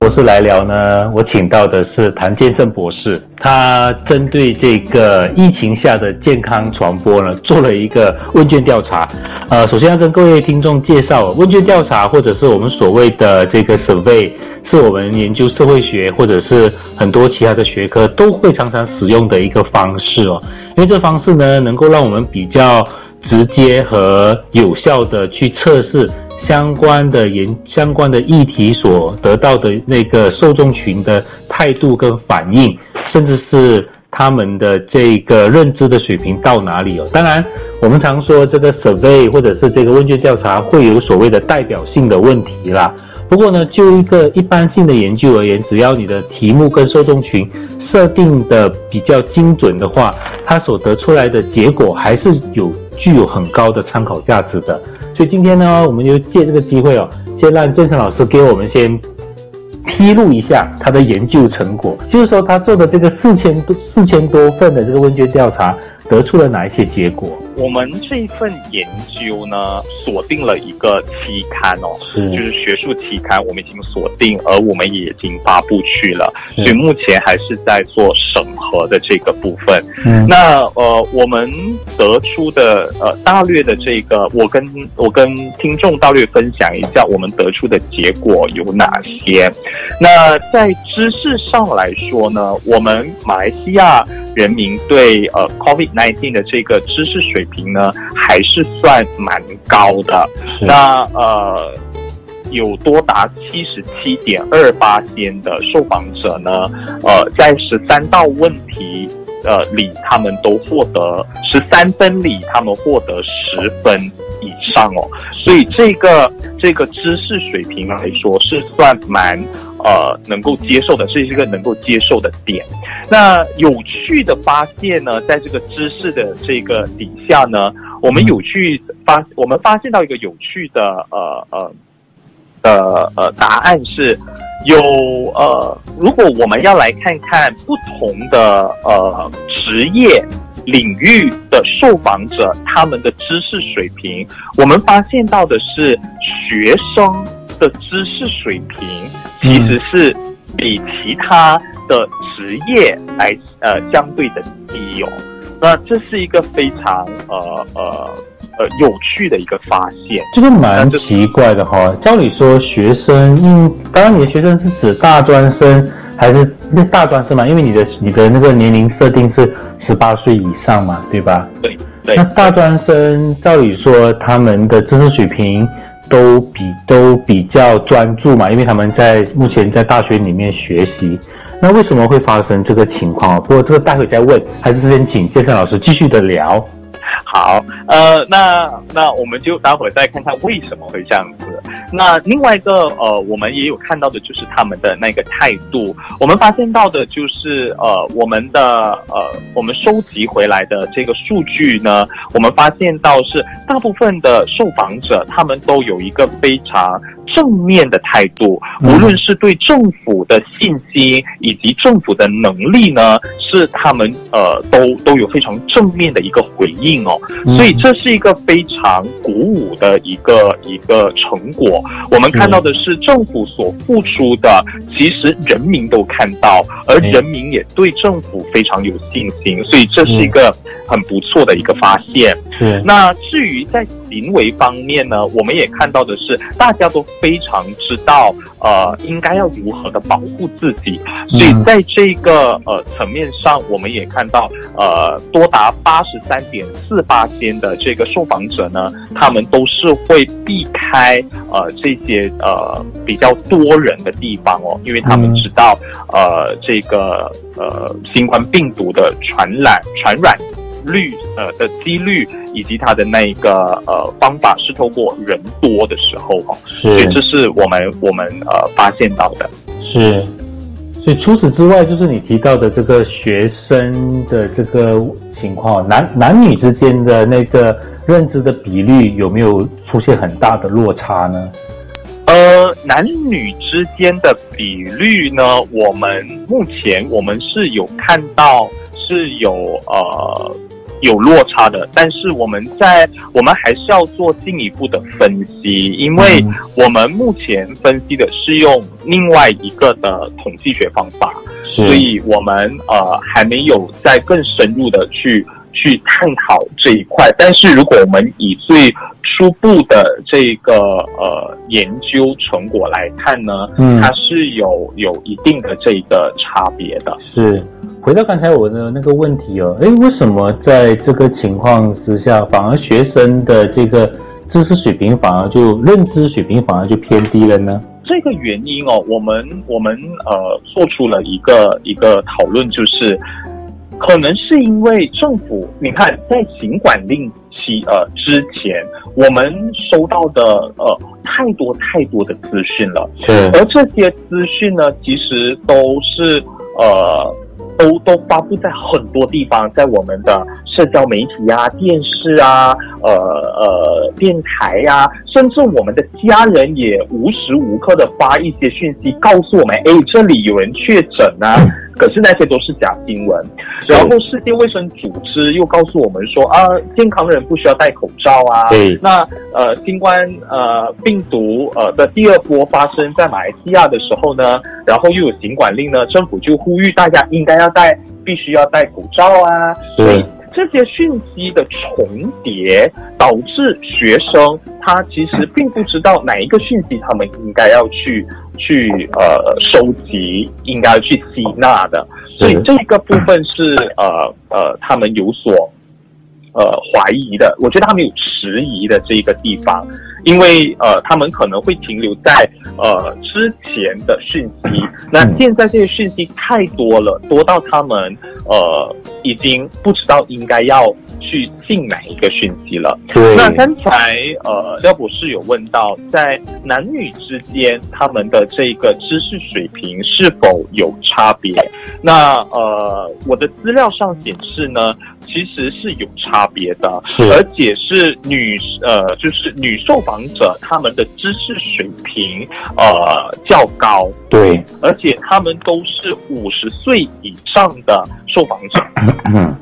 Speaker 3: 博士来聊呢，我请到的是谭建胜博士，他针对这个疫情下的健康传播呢，做了一个问卷调查。呃，首先要跟各位听众介绍，问卷调查或者是我们所谓的这个 survey，是我们研究社会学或者是很多其他的学科都会常常使用的一个方式哦。因为这方式呢，能够让我们比较直接和有效的去测试。相关的研相关的议题所得到的那个受众群的态度跟反应，甚至是他们的这个认知的水平到哪里哦？当然，我们常说这个 survey 或者是这个问卷调查会有所谓的代表性的问题啦。不过呢，就一个一般性的研究而言，只要你的题目跟受众群设定的比较精准的话，它所得出来的结果还是有具有很高的参考价值的。所以今天呢，我们就借这个机会哦，先让郑成老师给我们先披露一下他的研究成果，就是说他做的这个四千多四千多份的这个问卷调查。得出了哪一些结果？
Speaker 4: 我们这一份研究呢，锁定了一个期刊哦，是就是学术期刊，我们已经锁定，而我们也已经发布去了，所以目前还是在做审核的这个部分。嗯，那呃，我们得出的呃大略的这个，我跟我跟听众大略分享一下，我们得出的结果有哪些？那在知识上来说呢，我们马来西亚。人民对呃 COVID-19 的这个知识水平呢，还是算蛮高的。那呃，有多达七十七点二八千的受访者呢，呃，在十三道问题呃里，他们都获得十三分里，他们获得十分以上哦。所以这个这个知识水平来说，是算蛮。呃，能够接受的，这是一个能够接受的点。那有趣的发现呢，在这个知识的这个底下呢，我们有趣发，我们发现到一个有趣的呃呃呃呃答案是，有呃，如果我们要来看看不同的呃职业领域的受访者他们的知识水平，我们发现到的是学生的知识水平。其实是比其他的职业来呃相对的低哦，那这是一个非常呃呃呃有趣的一个发现，
Speaker 3: 这个蛮奇怪的哈。照理说，学生，应当然你的学生是指大专生还是那大专生嘛？因为你的你的那个年龄设定是十八岁以上嘛，对吧？
Speaker 4: 对对。
Speaker 3: 那大专生照理说他们的知识水平。都比都比较专注嘛，因为他们在目前在大学里面学习，那为什么会发生这个情况？不过这个待会再问，还是先请健身老师继续的聊。
Speaker 4: 好，呃，那那我们就待会再看看为什么会这样子。那另外一个呃，我们也有看到的就是他们的那个态度。我们发现到的就是呃，我们的呃，我们收集回来的这个数据呢，我们发现到是大部分的受访者他们都有一个非常。正面的态度，无论是对政府的信心以及政府的能力呢，是他们呃都都有非常正面的一个回应哦。所以这是一个非常鼓舞的一个一个成果。我们看到的是政府所付出的，其实人民都看到，而人民也对政府非常有信心。所以这是一个很不错的一个发现。那至于在行为方面呢，我们也看到的是大家都。非常知道呃应该要如何的保护自己，所以在这个呃层面上，我们也看到呃多达八十三点四八千的这个受访者呢，他们都是会避开呃这些呃比较多人的地方哦，因为他们知道呃这个呃新冠病毒的传染传染。率呃的几率以及它的那一个呃方法是透过人多的时候哦，所以这是我们我们呃发现到的。
Speaker 3: 是，所以除此之外，就是你提到的这个学生的这个情况，男男女之间的那个认知的比率有没有出现很大的落差呢？
Speaker 4: 呃，男女之间的比率呢，我们目前我们是有看到是有呃。有落差的，但是我们在我们还是要做进一步的分析，因为我们目前分析的是用另外一个的统计学方法，所以我们呃还没有在更深入的去去探讨这一块。但是如果我们以最初步的这个呃研究成果来看呢，嗯，它是有有一定的这个差别的，
Speaker 3: 是。回到刚才我的那个问题哦，诶，为什么在这个情况之下，反而学生的这个知识水平反而就认知水平反而就偏低了呢？
Speaker 4: 这个原因哦，我们我们呃做出了一个一个讨论，就是可能是因为政府，你看在行管令期呃之前，我们收到的呃太多太多的资讯了，
Speaker 3: 是，
Speaker 4: 而这些资讯呢，其实都是呃。都都发布在很多地方，在我们的社交媒体啊、电视啊、呃呃电台呀，甚至我们的家人也无时无刻的发一些讯息，告诉我们：哎，这里有人确诊啊。可是那些都是假新闻，然后世界卫生组织又告诉我们说啊，健康人不需要戴口罩啊。
Speaker 3: 对。
Speaker 4: 那呃，新冠呃病毒呃的第二波发生在马来西亚的时候呢，然后又有行管令呢，政府就呼吁大家应该要戴，必须要戴口罩啊。
Speaker 3: 对。
Speaker 4: 这些讯息的重叠，导致学生他其实并不知道哪一个讯息他们应该要去去呃收集，应该去吸纳的，所以这个部分是呃呃他们有所呃怀疑的，我觉得他们有迟疑的这个地方。因为呃，他们可能会停留在呃之前的讯息，那现在这些讯息太多了，多到他们呃已经不知道应该要去进哪一个讯息了。
Speaker 3: 对。
Speaker 4: 那刚才呃廖博士有问到，在男女之间他们的这个知识水平是否有差别？那呃我的资料上显示呢。其实是有差别的，而且是女呃，就是女受访者他们的知识水平呃较高，
Speaker 3: 对，
Speaker 4: 而且他们都是五十岁以上的受访者，嗯，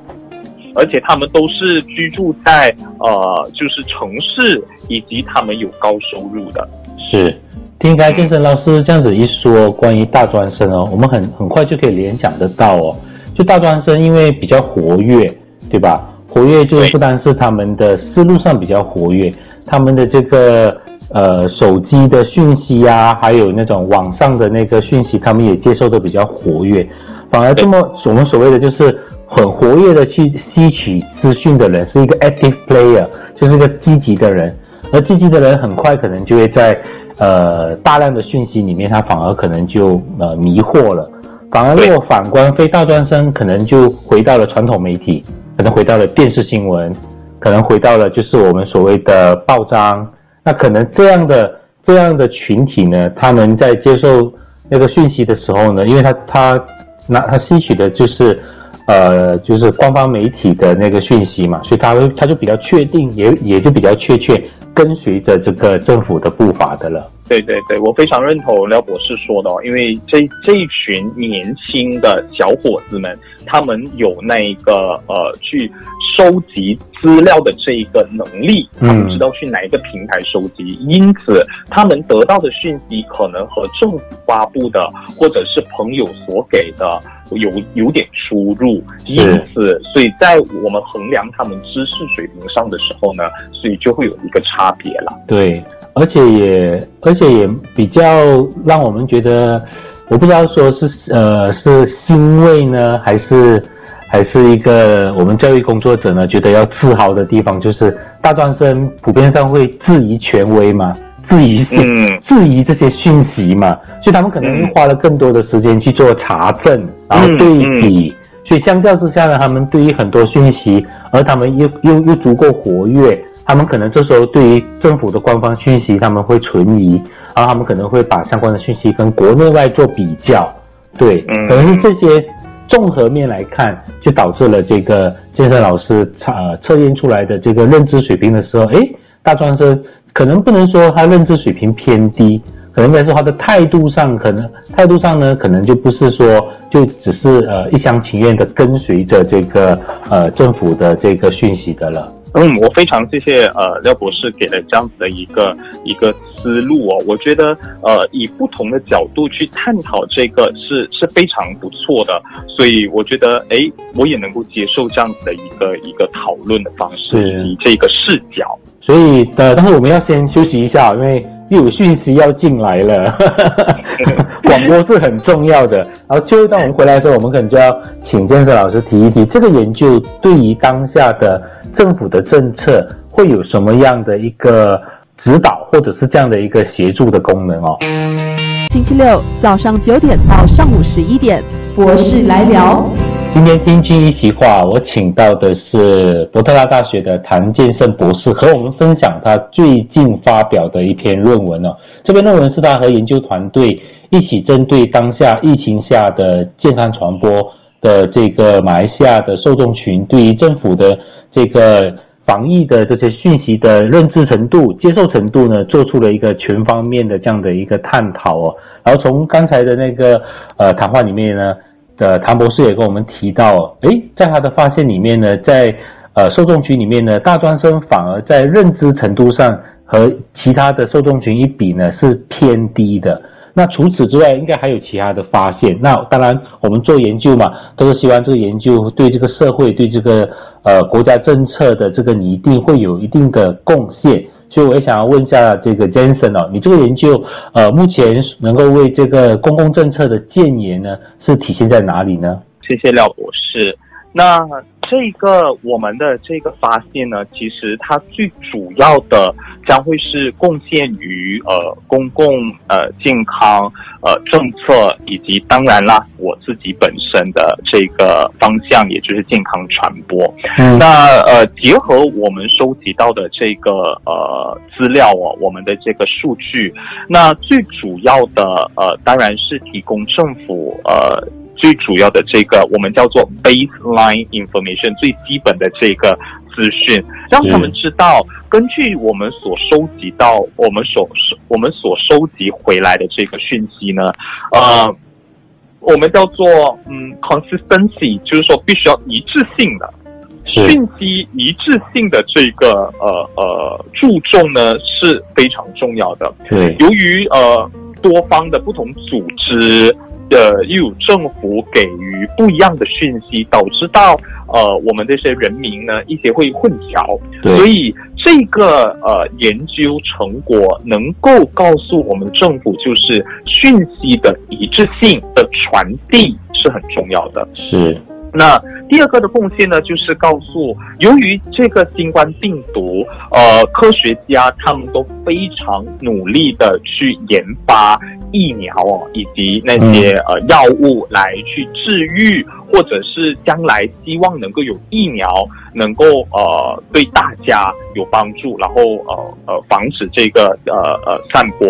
Speaker 4: 而且他们都是居住在呃就是城市，以及他们有高收入的。
Speaker 3: 是，听开健身老师这样子一说，关于大专生哦，我们很很快就可以联想得到哦，就大专生因为比较活跃。对吧？活跃就不单是他们的思路上比较活跃，他们的这个呃手机的讯息啊，还有那种网上的那个讯息，他们也接受的比较活跃。反而这么我们所谓的就是很活跃的去吸取资讯的人，是一个 active player，就是一个积极的人。而积极的人很快可能就会在呃大量的讯息里面，他反而可能就呃迷惑了。反而如果反观非大专生，可能就回到了传统媒体。可能回到了电视新闻，可能回到了就是我们所谓的报章。那可能这样的这样的群体呢，他们在接受那个讯息的时候呢，因为他他那他吸取的就是呃就是官方媒体的那个讯息嘛，所以他会他就比较确定，也也就比较确切跟随着这个政府的步伐的了。
Speaker 4: 对对对，我非常认同廖博士说的，因为这这一群年轻的小伙子们。他们有那个呃去收集资料的这一个能力，他们知道去哪一个平台收集，因此他们得到的讯息可能和政府发布的或者是朋友所给的有有点出入，因此，所以在我们衡量他们知识水平上的时候呢，所以就会有一个差别了。
Speaker 3: 对，而且也而且也比较让我们觉得，我不知道说是呃是欣慰呢，还是还是一个我们教育工作者呢觉得要自豪的地方，就是大专生普遍上会质疑权威嘛。质疑质疑这些讯息嘛，所以他们可能花了更多的时间去做查证，然后对比，所以相较之下呢，他们对于很多讯息，而他们又又又足够活跃，他们可能这时候对于政府的官方讯息他们会存疑，然后他们可能会把相关的讯息跟国内外做比较，对，可能是这些综合面来看，就导致了这个健身老师测测验出来的这个认知水平的时候，诶，大专生。可能不能说他认知水平偏低，可能应该说他的态度上，可能态度上呢，可能就不是说就只是呃一厢情愿的跟随着这个呃政府的这个讯息的了。
Speaker 4: 嗯，我非常谢谢呃廖博士给了这样子的一个一个思路哦，我觉得呃以不同的角度去探讨这个是是非常不错的，所以我觉得哎我也能够接受这样子的一个一个讨论的方式以及这个视角。
Speaker 3: 所以，呃，但是我们要先休息一下，因为又有讯息要进来了。广播是很重要的。然后，最后一段我们回来的时候，我们可能就要请建设老师提一提这个研究对于当下的政府的政策会有什么样的一个指导，或者是这样的一个协助的功能哦。
Speaker 1: 星期六早上九点到上午十一点，博士来聊。
Speaker 3: 今天听君一席话，我请到的是伯特拉大学的谭建胜博士，和我们分享他最近发表的一篇论文哦。这篇论文是他和研究团队一起针对当下疫情下的健康传播的这个马来西亚的受众群，对于政府的这个防疫的这些讯息的认知程度、接受程度呢，做出了一个全方面的这样的一个探讨哦。然后从刚才的那个呃谈话里面呢。呃谭博士也跟我们提到，诶，在他的发现里面呢，在呃受众群里面呢，大专生反而在认知程度上和其他的受众群一比呢是偏低的。那除此之外，应该还有其他的发现。那当然，我们做研究嘛，都是希望这个研究对这个社会、对这个呃国家政策的这个拟定会有一定的贡献。所以我也想要问一下这个 Jensen 哦，你这个研究呃目前能够为这个公共政策的建言呢？是体现在哪里呢？
Speaker 4: 谢谢廖博士。那这个我们的这个发现呢，其实它最主要的将会是贡献于呃公共呃健康呃政策，以及当然啦我自己本身的这个方向，也就是健康传播。那呃结合我们收集到的这个呃资料哦，我们的这个数据，那最主要的呃当然是提供政府呃。最主要的这个我们叫做 baseline information，最基本的这个资讯，让他们知道，根据我们所收集到，我们所收我们所收集回来的这个讯息呢，呃，我们叫做嗯 consistency，就是说必须要一致性的讯息一致性的这个呃呃注重呢是非常重要的。
Speaker 3: 对，
Speaker 4: 由于呃多方的不同组织。呃，又有政府给予不一样的讯息，导致到呃，我们这些人民呢，一些会混淆。所以这个呃研究成果能够告诉我们政府，就是讯息的一致性的传递是很重要的。
Speaker 3: 是。
Speaker 4: 那第二个的贡献呢，就是告诉，由于这个新冠病毒，呃，科学家他们都非常努力的去研发疫苗哦，以及那些呃药物来去治愈。或者是将来希望能够有疫苗能够呃对大家有帮助，然后呃呃防止这个呃呃散播。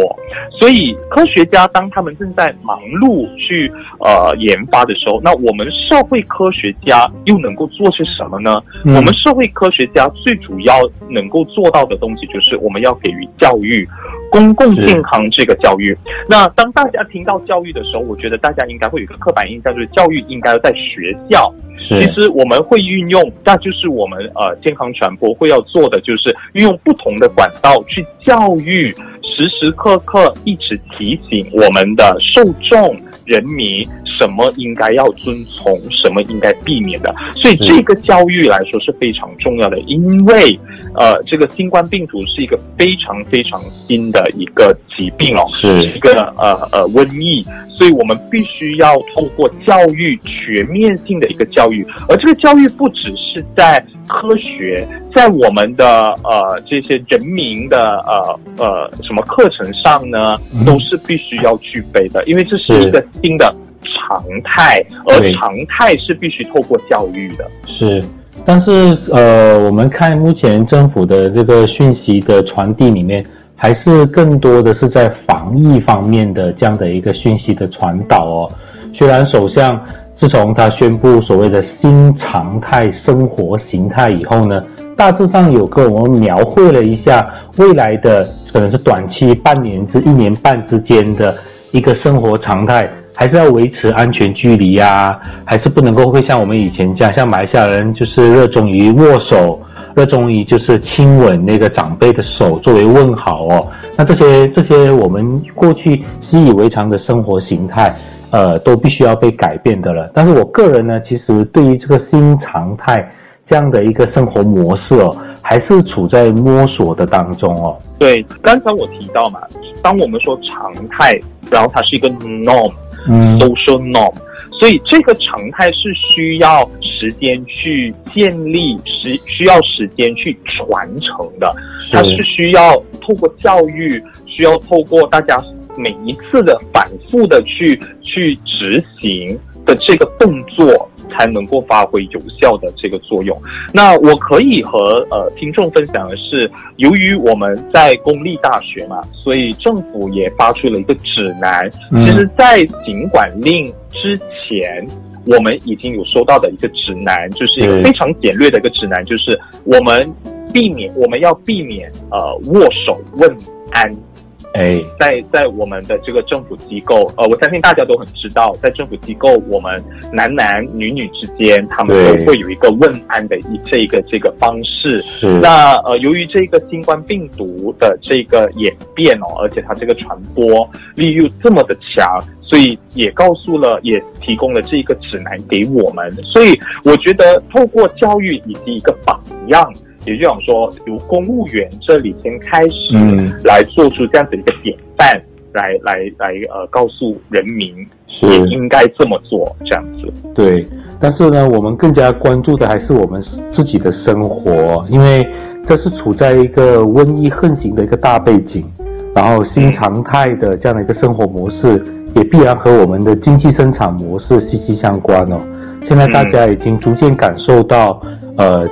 Speaker 4: 所以科学家当他们正在忙碌去呃研发的时候，那我们社会科学家又能够做些什么呢？我们社会科学家最主要能够做到的东西就是我们要给予教育。公共健康这个教育，那当大家听到教育的时候，我觉得大家应该会有一个刻板印象，就是教育应该要在学校。其实我们会运用，那就是我们呃健康传播会要做的，就是运用不同的管道去教育，时时刻刻一直提醒我们的受众人民。什么应该要遵从，什么应该避免的。所以这个教育来说是非常重要的，因为呃，这个新冠病毒是一个非常非常新的一个疾病哦，
Speaker 3: 是。
Speaker 4: 一个呃呃瘟疫，所以我们必须要透过教育全面性的一个教育，而这个教育不只是在科学，在我们的呃这些人民的呃呃什么课程上呢，都是必须要具备的，因为这是。一个新的常态，而常态是必须透过教育的。
Speaker 3: 是，但是呃，我们看目前政府的这个讯息的传递里面，还是更多的是在防疫方面的这样的一个讯息的传导哦。虽然首相自从他宣布所谓的新常态生活形态以后呢，大致上有跟我们描绘了一下未来的可能是短期半年至一年半之间的一个生活常态，还是要维持安全距离呀、还是不能够会像我们以前这样，像马来西亚人就是热衷于握手，热衷于就是亲吻那个长辈的手作为问好哦。那这些这些我们过去习以为常的生活形态，呃，都必须要被改变的了。但是我个人呢，其实对于这个新常态这样的一个生活模式哦，还是处在摸索的当中哦。
Speaker 4: 对，刚才我提到嘛，当我们说常态，然后它是一个 norm。
Speaker 3: 嗯。
Speaker 4: social norm，所以这个常态是需要时间去建立，需需要时间去传承的。它是。需要透过教育，需要透过大家每一次的反复的去去执行的这个动作，才能够发挥有效的这个作用。那我可以和呃听众分享的是，由于我们在公立大学嘛，所以政府也发出了一个指南。
Speaker 3: 嗯
Speaker 4: 其实，在行管令之前。我们已经有收到的一个指南，就是一个非常简略的一个指南，就是我们避免，我们要避免呃握手问安，
Speaker 3: 哎，
Speaker 4: 在在我们的这个政府机构，呃，我相信大家都很知道，在政府机构，我们男男女女之间，他们
Speaker 3: 对
Speaker 4: 都会有一个问安的一这个这个方式。
Speaker 3: 是
Speaker 4: 那呃，由于这个新冠病毒的这个演变哦，而且它这个传播力又这么的强，所以也告诉了，也提供了这个指南给我们。所以我觉得，透过教育以及一个榜样，也就想说，由公务员这里先开始，
Speaker 3: 嗯
Speaker 4: 来做出这样子一个典范，来来来呃，告诉人民
Speaker 3: 是
Speaker 4: 也应该这么做，这样子。
Speaker 3: 对，但是呢，我们更加关注的还是我们自己的生活，因为这是处在一个瘟疫横行的一个大背景，然后新常态的这样的一个生活模式，也必然和我们的经济生产模式息息相关哦。现在大家已经逐渐感受到，呃，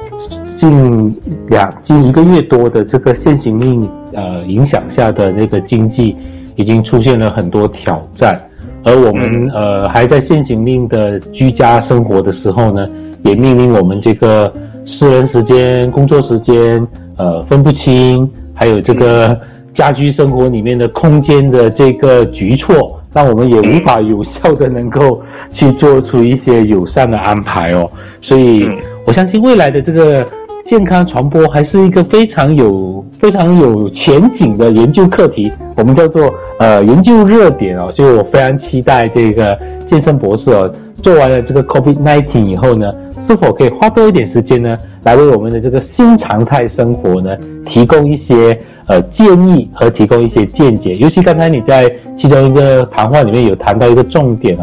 Speaker 3: 近两近一个月多的这个现行令呃影响下的那个经济，已经出现了很多挑战。而我们
Speaker 4: 嗯
Speaker 3: 呃还在现行令的居家生活的时候呢，也命令我们这个私人时间、工作时间呃分不清，还有这个家居生活里面的空间的这个局促，让我们也无法有效的能够去做出一些友善的安排哦。所以
Speaker 4: 嗯
Speaker 3: 我相信未来的这个健康传播还是一个非常有非常有前景的研究课题，我们叫做呃研究热点哦。所以我非常期待这个健身博士哦，做完了这个 COVID-19 以后呢，是否可以花多一点时间呢，来为我们的这个新常态生活呢，提供一些呃建议和提供一些见解。尤其刚才你在其中一个谈话里面有谈到一个重点哦，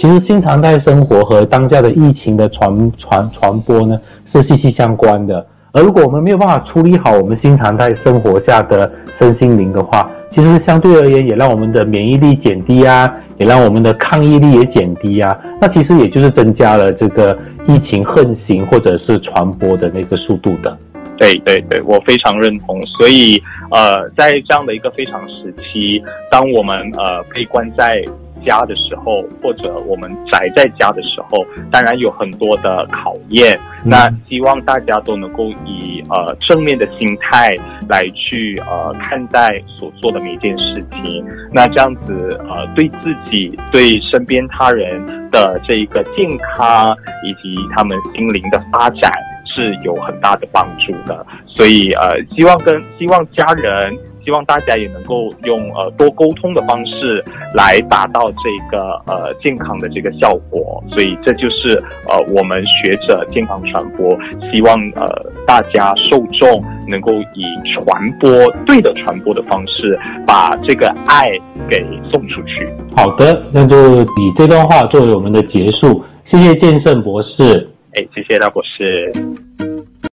Speaker 3: 其实新常态生活和当下的疫情的传传传播呢是息息相关的。而如果我们没有办法处理好我们新常态生活下的身心灵的话，其实相对而言也让我们的免疫力减低啊，也让我们的抗疫力也减低啊。那其实也就是增加了这个疫情横行或者是传播的那个速度的。
Speaker 4: 对对对，我非常认同。所以呃，在这样的一个非常时期，当我们呃被关在家的时候，或者我们宅在家的时候，当然有很多的考验。
Speaker 3: 嗯
Speaker 4: 那希望大家都能够以呃正面的心态来去呃看待所做的每一件事情。那这样子呃对自己、对身边他人的这一个健康以及他们心灵的发展是有很大的帮助的。所以呃，希望跟希望家人。希希望大家也能够用呃多沟通的方式来达到这个呃健康的这个效果。所以这就是呃我们学者健康传播，希望呃大家受众能够以传播对的传播的方式，把这个爱给送出去。
Speaker 3: 好的，那就以这段话作为我们的结束。谢谢剑圣博士。
Speaker 4: 哎，谢谢大博士。